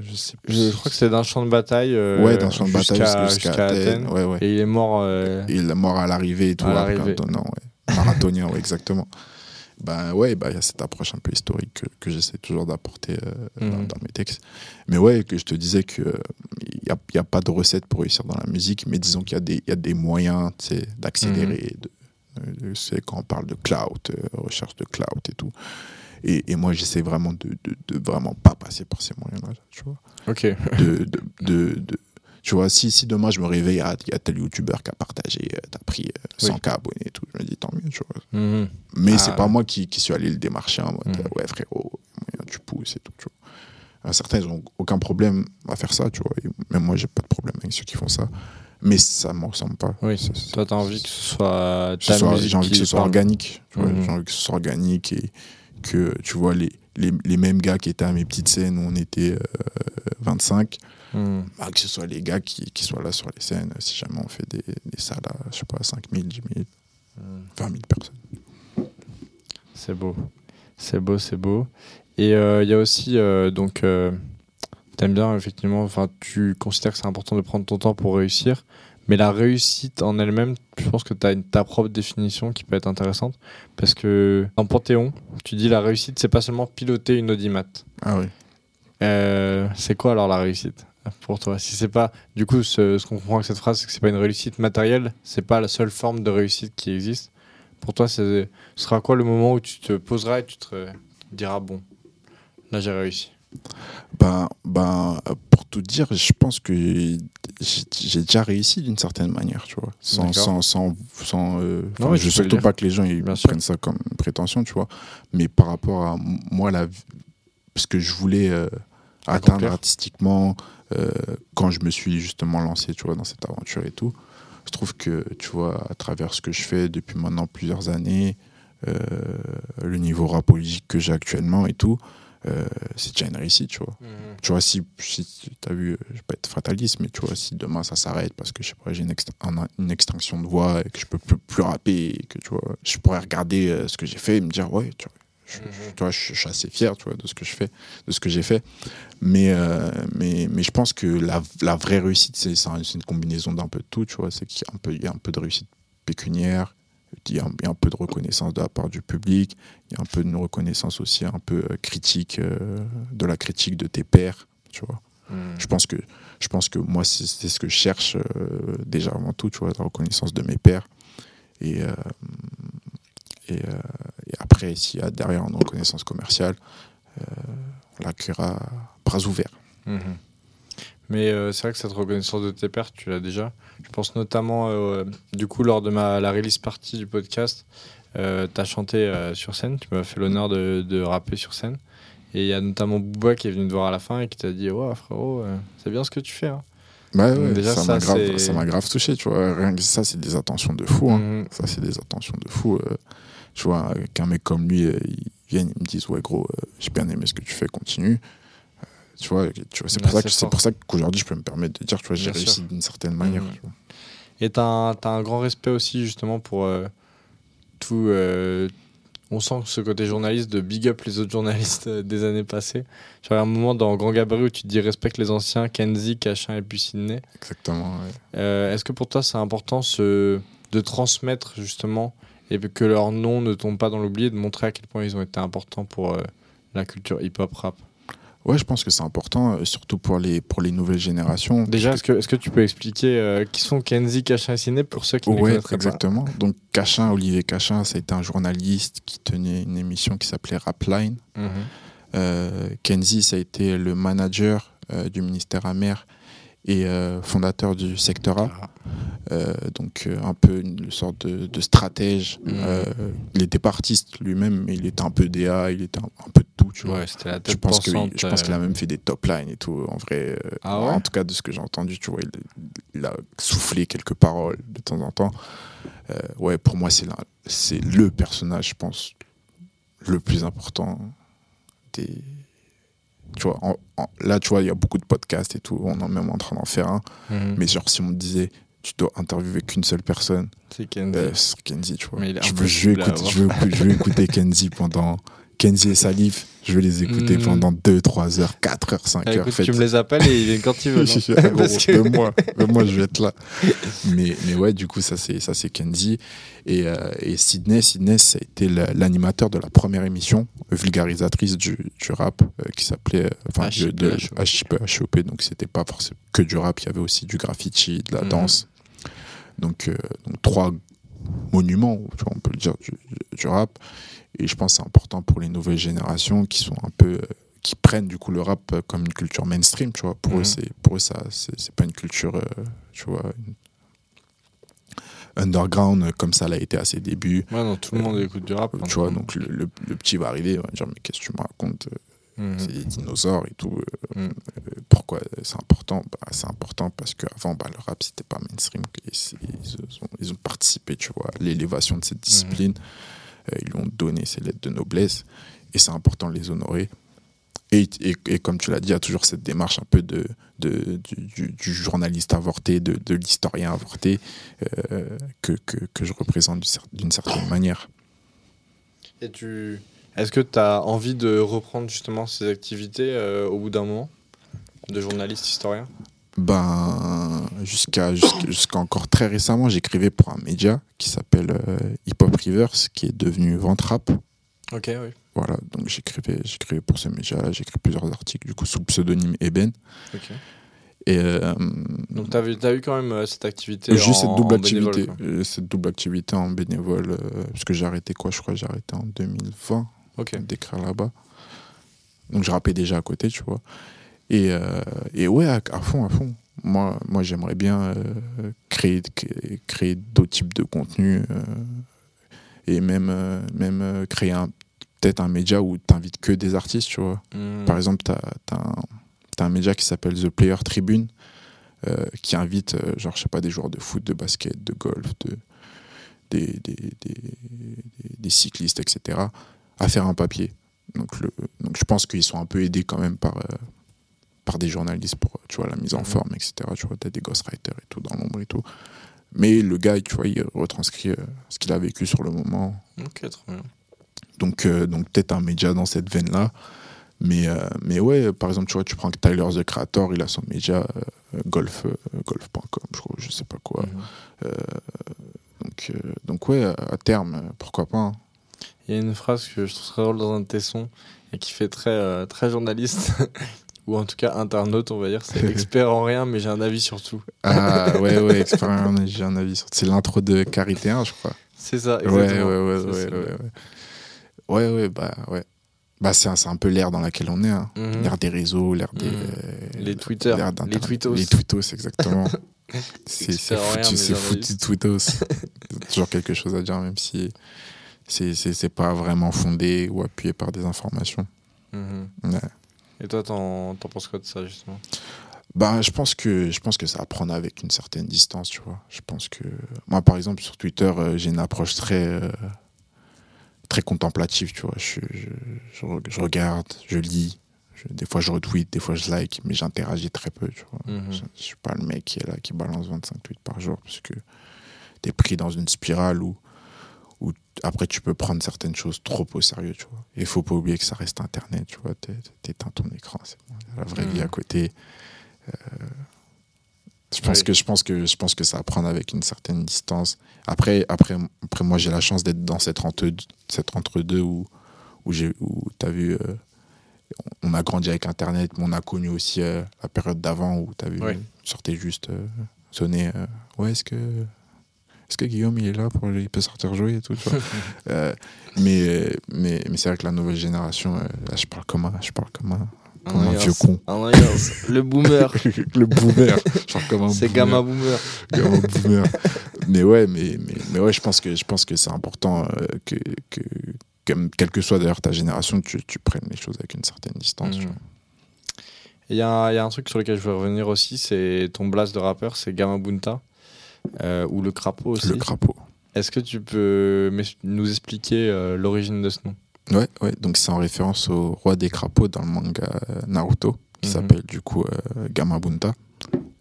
Je sais plus. Je crois que c'est d'un champ de bataille. euh, ouais, d'un champ de bataille jusqu'à Athènes. Athènes. Ouais, ouais. Et il est mort. euh, il est mort à l'arrivée et tout. À l'arrivée. ouais. Marathonien, ouais, exactement. Ben ouais, bah, il y a cette approche un peu historique que, que j'essaie toujours d'apporter euh, dans, Mhm. dans mes textes. Mais ouais, que je te disais que euh, il n'y a, il y a pas de recette pour réussir dans la musique, mais disons qu'il y, a y a des moyens d'accélérer. de- C'est quand on parle de cloud, euh, recherche de cloud et tout. Et, et moi, j'essaie vraiment de, de, de vraiment pas passer par ces moyens-là, tu vois Ok. de, de, Tu vois, si, si demain je me réveille, ah, il y a tel youtubeur qui a partagé, euh, t'as pris euh, 100K abonnés et tout, je me dis tant mieux, tu vois. Mhm. Mais Ah, c'est pas moi qui, qui suis allé le démarcher en mode, Mhm. euh, ouais, frérot, tu pousses et tout, tu vois. Euh, Certains, ils ont aucun problème à faire ça, tu vois. Et même moi, j'ai pas de problème avec ceux qui font ça. Mais ça me ressemble pas. Oui, Ça, c'est- toi, t'as envie que ce soit que ce ta soit- musique j'ai envie que ce soit parle. organique. Mhm. J'ai envie que ce soit organique et que, tu vois, les, les, les mêmes gars qui étaient à mes petites scènes où on était euh, 25, Mhm. bah, que ce soit les gars qui, qui soient là sur les scènes, si jamais on fait des, des salles à, je sais pas, 5 000, 10 000, Mhm. 20 000 personnes. C'est beau. C'est beau, c'est beau. Et euh, il y a aussi, euh, donc, euh, t'aimes bien, effectivement, enfin, tu considères que c'est important de prendre ton temps pour réussir, mais la réussite en elle-même, je pense que tu as ta propre définition qui peut être intéressante, parce que dans Panthéon, tu dis la réussite, c'est pas seulement piloter une audimat. Ah oui. Euh, c'est quoi alors la réussite pour toi? Si c'est pas, du coup, ce, ce qu'on comprend avec cette phrase, c'est que c'est pas une réussite matérielle, c'est pas la seule forme de réussite qui existe. Pour toi, ce sera quoi le moment où tu te poseras et tu te diras bon, là j'ai réussi? Ben, ben, pour tout dire, je pense que j'ai déjà réussi d'une certaine manière, tu vois. Sans, sans, sans, sans, euh, Non, je veux surtout pas que les gens ils Bien sûr. prennent ça comme une prétention, tu vois. Mais par rapport à moi, la, ce que je voulais euh, atteindre artistiquement, euh, quand je me suis justement lancé, tu vois, dans cette aventure et tout, je trouve que, tu vois, à travers ce que je fais depuis maintenant plusieurs années, le niveau rapologique que j'ai actuellement et tout, euh, c'est déjà une réussite, tu vois. Tu vois, si, si tu as vu, euh, je vais pas être fataliste, mais tu vois, si demain ça s'arrête parce que je sais pas, j'ai une, ext- un- une extinction de voix et que je peux plus, plus rapper et que tu vois, je pourrais regarder euh, ce que j'ai fait et me dire, ouais, tu vois, je, je- tu vois, je, je suis assez fier, tu vois, de ce que je fais, de ce que j'ai fait. Mais, euh, mais, mais je pense que la, la vraie réussite, c'est c'est un- c'est une combinaison d'un peu de tout, tu vois, c'est qu'il y a un peu de réussite pécuniaire, il y, a un, il y a un peu de reconnaissance de la part du public, il y a un peu de reconnaissance aussi un peu euh, critique, euh, de la critique de tes pairs, tu vois. Mhm. Je pense que, je pense que moi, c'est ce que je cherche euh, déjà avant tout, tu vois, la reconnaissance de mes pairs. Et, euh, et, et après, s'il y a derrière une reconnaissance commerciale, on l'accueillera bras ouverts. Mhm. Mais euh, c'est vrai que cette reconnaissance de tes pairs, tu l'as déjà. Je pense notamment, euh, du coup, lors de ma, la release partie du podcast, euh, tu as chanté euh, sur scène, tu m'as fait l'honneur de, de rapper sur scène. Et il y a notamment Booba qui est venu te voir à la fin et qui t'a dit Ouais, frérot, c'est bien ce que tu fais. hein. Ouais, Donc ouais, déjà, ça m'a grave, touché, tu vois. Rien que ça, c'est des attentions de fou. hein. Mhm. Ça, c'est des attentions de fou. tu vois, qu'un mec comme lui, il vienne, il me dise, ouais, gros, j'ai bien aimé ce que tu fais, continue. Tu vois, tu vois c'est pour, c'est pour ça qu'aujourd'hui, je peux me permettre de dire, tu vois, j'ai réussi d'une certaine manière. Tu vois. Et tu as, un grand respect aussi, justement, pour euh, tout. euh, on sent que ce côté journaliste de big up les autres journalistes euh, des années passées. J'avais un moment dans Grand Gabarit où tu te dis respecte les anciens, Kenzie, Cachin et puis Sydney. Exactement. ouais. Euh, Est-ce que pour toi c'est important ce, de transmettre justement et que leur nom ne tombe pas dans l'oubli et de montrer à quel point ils ont été importants pour euh, la culture hip-hop rap? Ouais, je pense que c'est important, euh, surtout pour les, pour les nouvelles générations. Déjà, est-ce que, est que tu peux expliquer euh, qui sont Kenzie, Cachin et Sydney pour ceux qui ne Ouais, connaîtraient pas exactement. Donc, Cachin, Olivier Cachin, ça a été un journaliste qui tenait une émission qui s'appelait Rapline. Mhm. Euh, Kenzie, ça a été le manager euh, du ministère amer et euh, fondateur du secteur A. Ah. Euh, donc euh, un peu une sorte de, de stratège. Euh, il était pas artiste lui-même, mais il était un peu DA, il était un, un peu de tout. Tu vois. Ouais, c'était la Je pense, qu'il a même fait des top lines et tout. En vrai, Ah ouais? en tout cas de ce que j'ai entendu, tu vois, il, il a soufflé quelques paroles de temps en temps. Ouais, pour moi, c'est le personnage, je pense, le plus important des. Tu vois, en- en- là, tu vois, il y a beaucoup de podcasts et tout. On est même en train d'en faire un. mhm. Mais genre, si on me disait, tu dois interviewer qu'une seule personne, c'est Kenzie. euh, Kenzie, tu vois. Mais Je veux, je, vais impossible à écouter, je, veux, je veux écouter [laughs] Kenzie pendant. Kenzie et Salif, je vais les écouter Mhm. pendant 2, 3 heures, 4 heures, 5 Ah, heures. écoute, tu me les appelles et ils viennent quand ils [laughs] veulent. Je- hein. [laughs] Parce que- Même moi, même moi, je vais être là. Mais, mais ouais, du coup, ça c'est ça c'est Kenzie et, euh, et Sydney. Sydney, ça a été la- l'animateur de la première émission vulgarisatrice du, du rap euh, qui s'appelait euh, enfin HIP, de. HIP. Donc c'était pas forcément que du rap. Il y avait aussi du graffiti, de la Mhm. danse. Donc, euh, donc trois monuments, tu on peut le dire, du, du rap. Et je pense que c'est important pour les nouvelles générations qui sont un peu euh, qui prennent du coup le rap euh, comme une culture mainstream, tu vois. Pour Mhm. eux, c'est pour eux ça, c'est c'est pas une culture, euh, tu vois, underground euh, comme ça l'a été à ses débuts. Ouais, non, tout le monde écoute du rap. Euh, tu vois, donc le, le- le petit va arriver, il va dire mais qu'est-ce que tu me racontes Mhm. C'est des dinosaures et tout. euh, Mhm. euh, pourquoi c'est important? Bah, C'est important parce qu'avant, bah, le rap, c'était pas mainstream. Et ils, ont, ils ont participé, tu vois, à l'élévation de cette discipline. Euh, ils lui ont donné ces lettres de noblesse. Et c'est important de les honorer. Et, et, et comme tu l'as dit, il y a toujours cette démarche un peu de, de- du, journaliste avorté, de, de l'historien avorté, euh, que, que, que je représente d'une cer- d'une certaine manière. Et tu... Est-ce que tu as envie de reprendre justement ces activités euh, au bout d'un moment de journaliste historien? Ben, jusqu'à jusqu'à encore très récemment, j'écrivais pour un média qui s'appelle euh, Hip Hop Rivers, qui est devenu Ventrap. Ok, oui. Voilà, donc j'écrivais, j'écrivais pour ce média, j'ai écrit plusieurs articles, du coup, sous le pseudonyme Eben. Ok. Et euh, Donc tu as, eu quand même euh, cette activité j'ai en, cette double en activité, euh, cette double activité en bénévole, euh, parce que j'ai arrêté quoi, je crois, que j'ai arrêté en 2020 Ok. d'écrire là-bas. Donc je rappais déjà à côté, tu vois. Et, euh, et ouais, à, à fond, à fond. Moi, moi j'aimerais bien euh, créer, créer, d'autres types de contenus euh, et même, euh, même créer peut-être un média où tu n'invites que des artistes, tu vois. Mhm. Par exemple, tu as, un, média qui s'appelle The Player Tribune euh, qui invite, euh, genre, je sais pas, des joueurs de foot, de basket, de golf, de, des, des, des, des- des cyclistes, etc., à faire un papier. Donc, le, donc je pense qu'ils sont un peu aidés quand même par, euh, par des journalistes pour tu vois, la mise en forme, etc. Tu vois, tu as des ghostwriters et tout dans l'ombre et tout. Mais le gars, tu vois, il retranscrit euh, ce qu'il a vécu sur le moment. Ok, trop bien. Donc, euh, donc peut-être un média dans cette veine-là. Mais, euh, mais ouais, par exemple, tu vois, tu prends Tyler the Creator, il a son média euh, golf, golf.com, je crois, je sais pas quoi. Mhm. Donc, donc ouais, à terme, pourquoi pas. hein. Il y a une phrase que je trouve très drôle dans un de tes sons et qui fait très, euh, très journaliste, [laughs] ou en tout cas internaute, on va dire. C'est [laughs] expert en rien, mais j'ai un avis sur tout. Ah ouais, ouais, [laughs] expérience, j'ai un avis sur C'est l'intro de Carité 1, je crois. C'est ça, Ouais, ouais, exactement. ouais, ouais, c'est- ouais, ouais. Ouais, ouais, bah ouais. Bah c'est un, un peu l'ère dans laquelle on est. hein. Mhm. L'ère des réseaux, l'ère des... Mhm. euh, Les Twitter, les tweetos. Les tweetos, exactement. [laughs] c'est rien, foutu, c'est foutu tweetos. Toujours quelque chose à dire, même si c'est pas vraiment fondé ou appuyé par des informations. Mhm. Ouais. Et toi, t'en t'en penses quoi de ça, justement? Bah, je pense que je pense que ça apprend avec une certaine distance, tu vois. Je pense que moi, par exemple, sur Twitter, euh, j'ai une approche très euh, très contemplative, tu vois. Je, je, je re- je regarde, je lis, des fois je retweet, des fois je like, mais j'interagis très peu, tu vois. Mhm. Je, je suis pas le mec qui est là, qui balance 25 tweets par jour, parce que t'es pris dans une spirale où où après tu peux prendre certaines choses trop au sérieux, tu vois. Et il faut pas oublier que ça reste Internet, tu vois. T'é- T'éteins ton écran, c'est bon. La vraie vie à côté. Euh, je pense Oui. que je pense que je pense que ça à prendre avec une certaine distance. Après après après moi j'ai la chance d'être dans cette entre cette entre deux où où j'ai où t'as vu euh, on a grandi avec internet mais on a connu aussi euh, la période d'avant où t'as vu Oui. sortait juste sonner ouais est-ce que est-ce que Guillaume il est là pour il peut sortir jouer et tout tu vois. [laughs] Euh, mais mais mais c'est vrai que la nouvelle génération euh, là, je parle comme un je parle comme un comme un vieux con Un. Le boomer. [laughs] le boomer je parle comme un C'est. Gamma Boomer. Gamma [laughs] boomer. mais ouais, mais, mais, mais ouais, je pense que, je pense que c'est important euh, que, que, que, quelle que soit d'ailleurs ta génération, tu, tu prennes les choses avec une certaine distance. Et Il y, a un il y a un truc sur lequel je veux revenir aussi, c'est ton blast de rappeur, c'est Gamma Bunta, euh, ou le crapaud aussi. Le crapaud. Est-ce que tu peux nous expliquer euh, l'origine de ce nom? Ouais, ouais, donc c'est en référence au roi des crapauds dans le manga Naruto, qui Mhm. s'appelle du coup Gamma Bunta.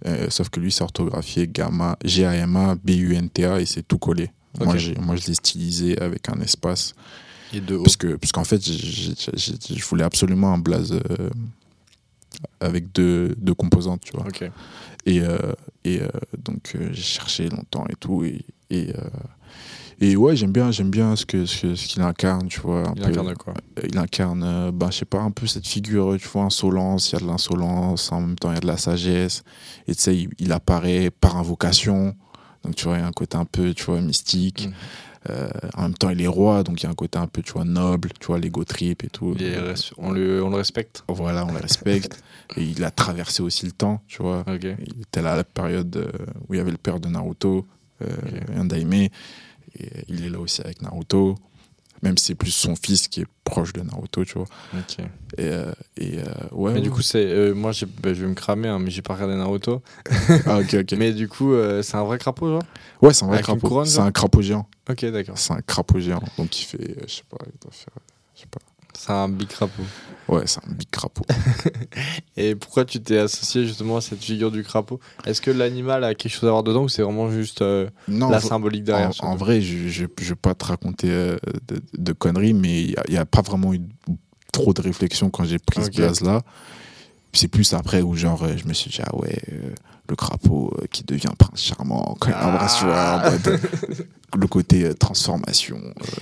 Euh, sauf que lui, c'est orthographié Gamma, G-A-M-A, B-U-N-T-A, et c'est tout collé. Moi, moi, je l'ai stylisé avec un espace. Et de haut. Parce que, parce qu'en fait, j'ai- j'ai- j'ai- je voulais absolument un blaze euh, avec deux, deux composantes, tu vois. Ok. Et, euh, et euh, donc, euh, j'ai cherché longtemps et tout. Et, et, et ouais, j'aime bien, j'aime bien ce, que, ce, qu'il incarne, tu vois. un Il peu. incarne quoi? Il incarne, bah, je sais pas, un peu cette figure, tu vois, insolence. Il y a de l'insolence, en même temps, il y a de la sagesse. Et tu sais, il, il apparaît par invocation. Donc, tu vois, il y a un côté un peu, tu vois, mystique. Mhm. Euh, en même temps, il est roi, donc il y a un côté un peu, tu vois, noble, tu vois, l'ego trip et tout. On, le, on le respecte. Voilà, on le respecte. [laughs] et il a traversé aussi le temps, tu vois. Il était là à la période euh, où il y avait le père de Naruto, euh, Ok. un Daime. Et il est là aussi avec Naruto. Même si c'est plus son fils qui est proche de Naruto, tu vois. Ok. Et, euh, et euh, ouais. Mais du coup, c'est euh, moi, bah, je vais me cramer, hein, mais j'ai pas regardé Naruto. [laughs] Ah, ok, ok. Mais du coup, c'est un vrai crapaud, genre? Ouais, c'est un vrai Avec crapaud. C'est un crapaud géant. Ok, d'accord. C'est un crapaud géant. Donc il fait, je sais pas, il doit faire, je sais pas. C'est un big crapaud. Ouais, c'est un big crapaud. [laughs] Et pourquoi tu t'es associé justement à cette figure du crapaud? Est-ce que l'animal a quelque chose à voir dedans ou c'est vraiment juste euh, non, la symbolique derrière en, en vrai, je, je vais pas te raconter euh, de, de conneries, mais il n'y a, pas vraiment eu trop de réflexion quand j'ai pris ce gaz-là. C'est plus après où genre euh, je me suis dit ah ouais euh, le crapaud euh, qui devient prince charmant quand Ah. embrasse tu vois, en mode, le côté euh, transformation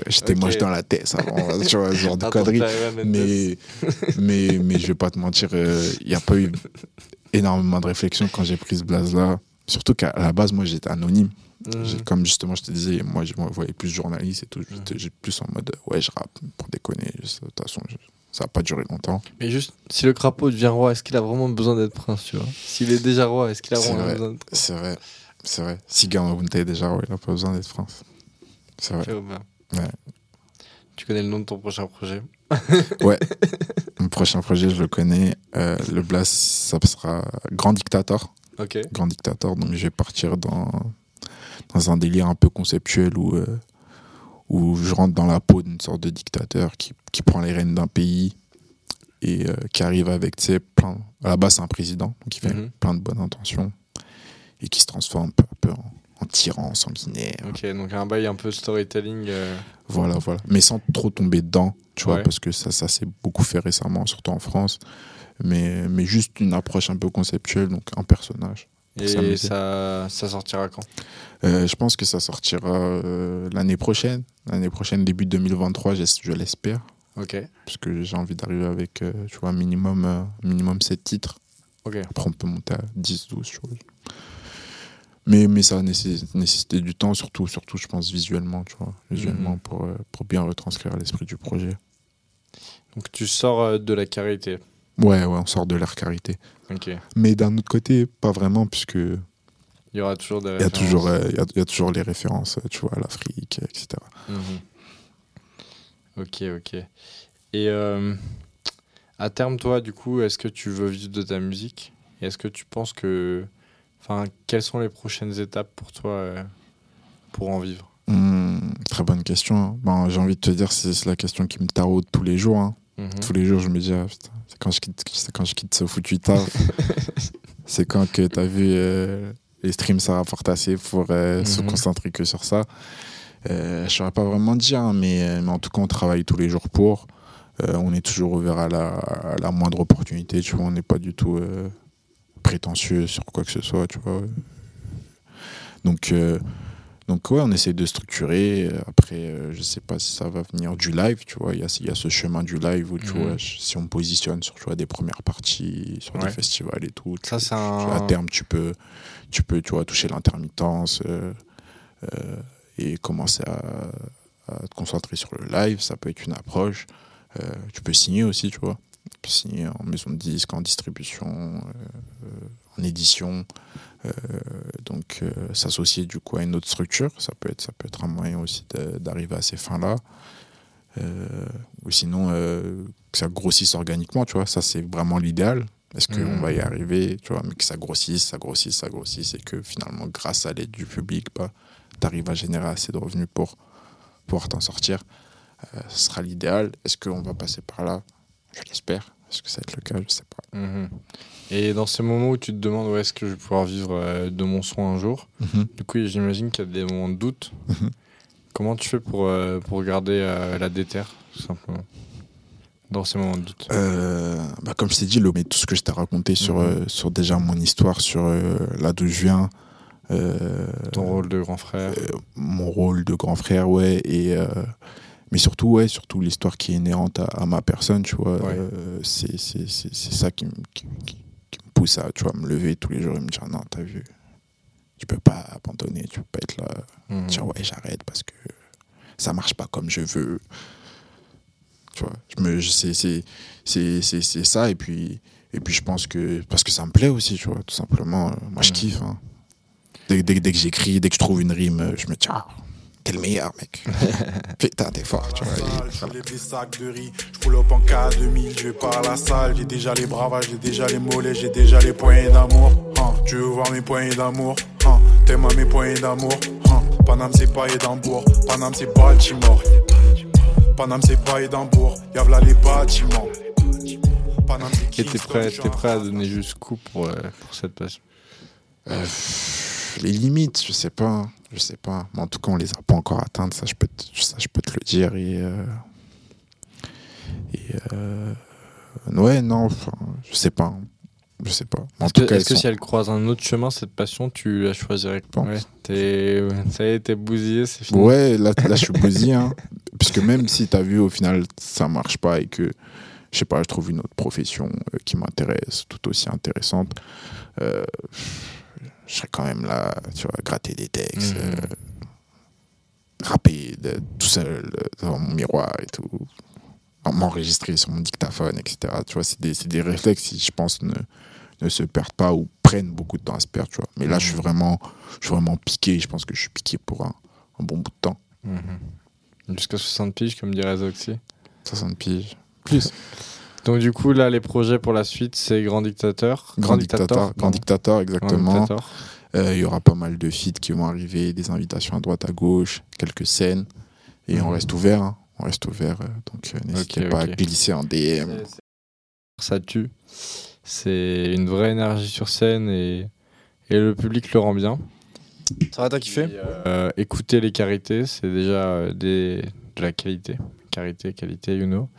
j'étais Ok. moche dans la tête avant tu vois ce genre de [laughs] conneries mettre mais, [laughs] mais, mais je vais pas te mentir, il n'y a pas eu énormément de réflexion quand j'ai pris ce blaze-là. Surtout qu'à la base, moi, j'étais anonyme. J'ai- Comme justement, je te disais, moi, je me voyais plus journaliste et tout. J'étais j'étais plus en mode, ouais, je rappe pour déconner. De toute façon, ça n'a pas duré longtemps. Mais juste, si le crapaud devient roi, est-ce qu'il a vraiment besoin d'être prince, tu vois? S'il est déjà roi, est-ce qu'il a vraiment vrai. besoin d'être C'est vrai, c'est vrai. Si Gamabunta est déjà, ouais, il n'a pas besoin d'être France. C'est vrai. Ouais. Tu connais le nom de ton prochain projet? [laughs] [laughs] Mon prochain projet, je le connais. Euh, le blast, ça sera Grand Dictator. Ok. Grand Dictator. Donc, je vais partir dans, dans un délire un peu conceptuel où, euh, où je rentre dans la peau d'une sorte de dictateur qui, qui prend les rênes d'un pays et euh, qui arrive avec, tu sais, plein. À la base, c'est un président, donc il fait Mhm. plein de bonnes intentions et qui se transforme peu à peu en, en tyran sanguinaire. Ok, donc un bail un peu storytelling. euh, Voilà, voilà. Mais sans trop tomber dedans, tu vois, parce que ça, ça s'est beaucoup fait récemment, surtout en France. Mais, mais juste une approche un peu conceptuelle, donc un personnage. Et ça, ça sortira quand? Euh, je pense que ça sortira euh, l'année prochaine. L'année prochaine, début 2023, j'es- je l'espère. Ok. Parce que j'ai envie d'arriver avec, euh, tu vois, minimum, euh, minimum 7 titres. Ok. Après, on peut monter à 10, 12, tu vois. Mais, mais ça a nécess- nécessité du temps, surtout, surtout, je pense, visuellement, tu vois. Visuellement, Mhm. pour, pour bien retranscrire l'esprit du projet. Donc tu sors de la carité. Ouais, ouais, on sort de l'ère carité. Mais d'un autre côté, pas vraiment, puisque il Il y aura toujours des y, a références. toujours, euh, il y, a, il y a toujours les références, euh, tu vois, à l'Afrique, etc. Mhm. Ok, ok. Et euh, à terme, toi, du coup, est-ce que tu veux vivre de ta musique? Et est-ce que tu penses que. Enfin, quelles sont les prochaines étapes pour toi euh, pour en vivre? Hmm, très bonne question. hein. Bon, j'ai envie de te dire, c'est c'est la question qui me taraude tous les jours. hein. Mhm. Tous les jours, je me dis, ah, putain, c'est quand je quitte, c'est quand je quitte ce foutu taf. [laughs] c'est quand que t'as vu euh, les streams, ça rapporte assez pour euh, se Mhm. concentrer que sur ça. Euh, je saurais pas vraiment dire, hein, mais, euh, mais en tout cas, on travaille tous les jours pour. Euh, on est toujours ouvert à la, à la moindre opportunité, tu vois. On n'est pas du tout prétentieux sur quoi que ce soit, tu vois. Donc, donc ouais, on essaie de structurer. Après, euh, je sais pas si ça va venir du live, tu vois. Il y y a ce chemin du live où, tu Mhm. vois, si on positionne sur tu vois, des premières parties, sur Ouais. des festivals et tout, tu- Ça, à terme, tu peux, tu peux tu vois, toucher l'intermittence euh, euh, et commencer à, à te concentrer sur le live. Ça peut être une approche. Euh, tu peux signer aussi, tu vois. Tu peux signer en maison de disque, en distribution, en édition. Euh, donc, euh, s'associer du coup à une autre structure, ça peut être, ça peut être un moyen aussi d'arriver à ces fins-là. Euh, ou sinon, que ça grossisse organiquement, tu vois. Ça, c'est vraiment l'idéal. Est-ce qu'on Mhm. va y arriver, tu vois, mais que ça grossisse, ça grossisse, ça grossisse, et que finalement, grâce à l'aide du public, bah, tu arrives à générer assez de revenus pour pouvoir t'en sortir. Ce sera l'idéal. Est-ce qu'on va passer par là? Je l'espère. Est-ce que ça va être le cas Je sais pas. Mhm. Et dans ces moments où tu te demandes où est-ce que je vais pouvoir vivre euh, de mon son un jour, du coup, j'imagine qu'il y a des moments de doute. Mhm. Comment tu fais pour, euh, pour garder euh, la déterre, tout simplement Dans ces moments de doute? Euh, bah, comme je t'ai dit, le, mais tout ce que je t'ai raconté sur, Mhm. euh, sur déjà mon histoire, sur euh, là d'où je viens, euh, Ton rôle de grand frère. euh, mon rôle de grand frère, ouais, et euh, mais surtout, ouais, surtout l'histoire qui est inhérente à, à ma personne, tu vois, Ouais. euh, c'est ça qui, me- qui, qui- qui me pousse à, tu vois, me lever tous les jours et me dire non, t'as vu, tu peux pas abandonner, tu peux pas être là, Mhm. dire ouais, j'arrête parce que ça marche pas comme je veux. Tu vois, je me, c'est, ça. Et puis, et puis, je pense que, parce que ça me plaît aussi, tu vois, tout simplement. Moi, je Mhm. kiffe. hein. Dès, dès, dès que j'écris, dès que je trouve une rime, je me dis, ah, t'es le meilleur, mec. Putain, t'es fort, tu vois. Je lève des sacs de riz, je pull up en K2000, je vais par la salle, j'ai déjà les bravages, j'ai déjà les mollets, j'ai déjà les poignées d'amour. Hein, tu veux voir mes poignées d'amour? Hein, T'aimes à mes poignées d'amour? Hein, Paname c'est pas Edimbourg, Paname c'est Baltimore. Paname c'est pas Edimbourg, y'a là les bâtiments. Paname c'est Et t'es prêt, t'es prêt à donner jusqu'où pour, euh, pour cette passion Euh, les limites, je sais pas, je sais pas. Mais en tout cas, on les a pas encore atteintes, ça je peux te, ça, je peux te le dire. Et, euh, et euh, ouais, non, enfin, je sais pas, je sais pas. Est-ce que, cas, est-ce que sont- si elle croise un autre chemin, cette passion, tu la choisirais pense. Ouais, t'es, ça y est, t'es bousillé, c'est fini. Ouais, là, là je suis bousillé, hein. puisque même si t'as vu au final ça marche pas et que je sais pas, je trouve une autre profession euh, qui m'intéresse, tout aussi intéressante, euh, je serais quand même là, tu vois, gratter des textes. Mhm. euh, rapper de- tout seul euh, devant mon miroir et tout, m'enregistrer sur mon dictaphone, etc. Tu vois, c'est des, des réflexes qui, je pense, ne, ne se perdent pas ou prennent beaucoup de temps à se perdre, tu vois. Mais là, je suis vraiment, je suis vraiment piqué. Je pense que je suis piqué pour un, un bon bout de temps. Mhm. Jusqu'à 60 piges, comme dirait Zoxy. 60 piges. Plus. [laughs] Donc du coup, là, les projets pour la suite, c'est Grand Dictateur. Grand dictateur, grand pardon. dictateur, Grand exactement. Dictateur. Euh, Il y aura pas mal de feats qui vont arriver, des invitations à droite, à gauche, quelques scènes. Et on Mhm. reste ouvert. hein. On reste ouvert. euh, donc, euh, n'hésitez Ok, pas ok. à glisser en DM. Ça tue. C'est une vraie énergie sur scène et, et le public le rend bien. Ça va, t'as kiffé euh, Écoutez les carités, c'est déjà des, de la qualité. Carité, qualité, you know.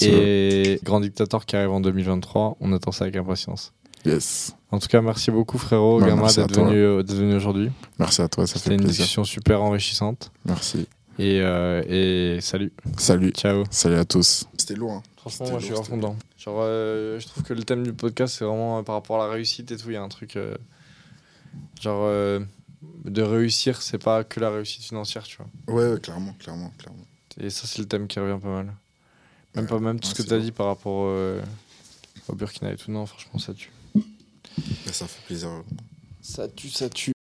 Et Grand Dictateur qui arrive en 2023, on attend ça avec impatience. Yes. En tout cas, merci beaucoup frérot Gamma d'être venu, euh, d'être venu aujourd'hui. Merci à toi, ça C'était fait une plaisir. discussion super enrichissante. Merci. Et, euh, et salut, Salut. ciao. Salut à tous. C'était lourd. hein. Franchement, C'était moi je suis dedans. Genre, euh, je trouve que le thème du podcast, c'est vraiment euh, par rapport à la réussite et tout. Il y a un truc. euh, genre, euh, de réussir, c'est pas que la réussite financière, tu vois. Ouais, ouais, clairement, clairement, clairement. Et ça, c'est le thème qui revient pas mal. Même pas même tout ouais, ce que t'as lourd. dit par rapport euh, au Burkina et tout. Non, franchement, ça tue. Ça fait plaisir. Ça tue, ça tue.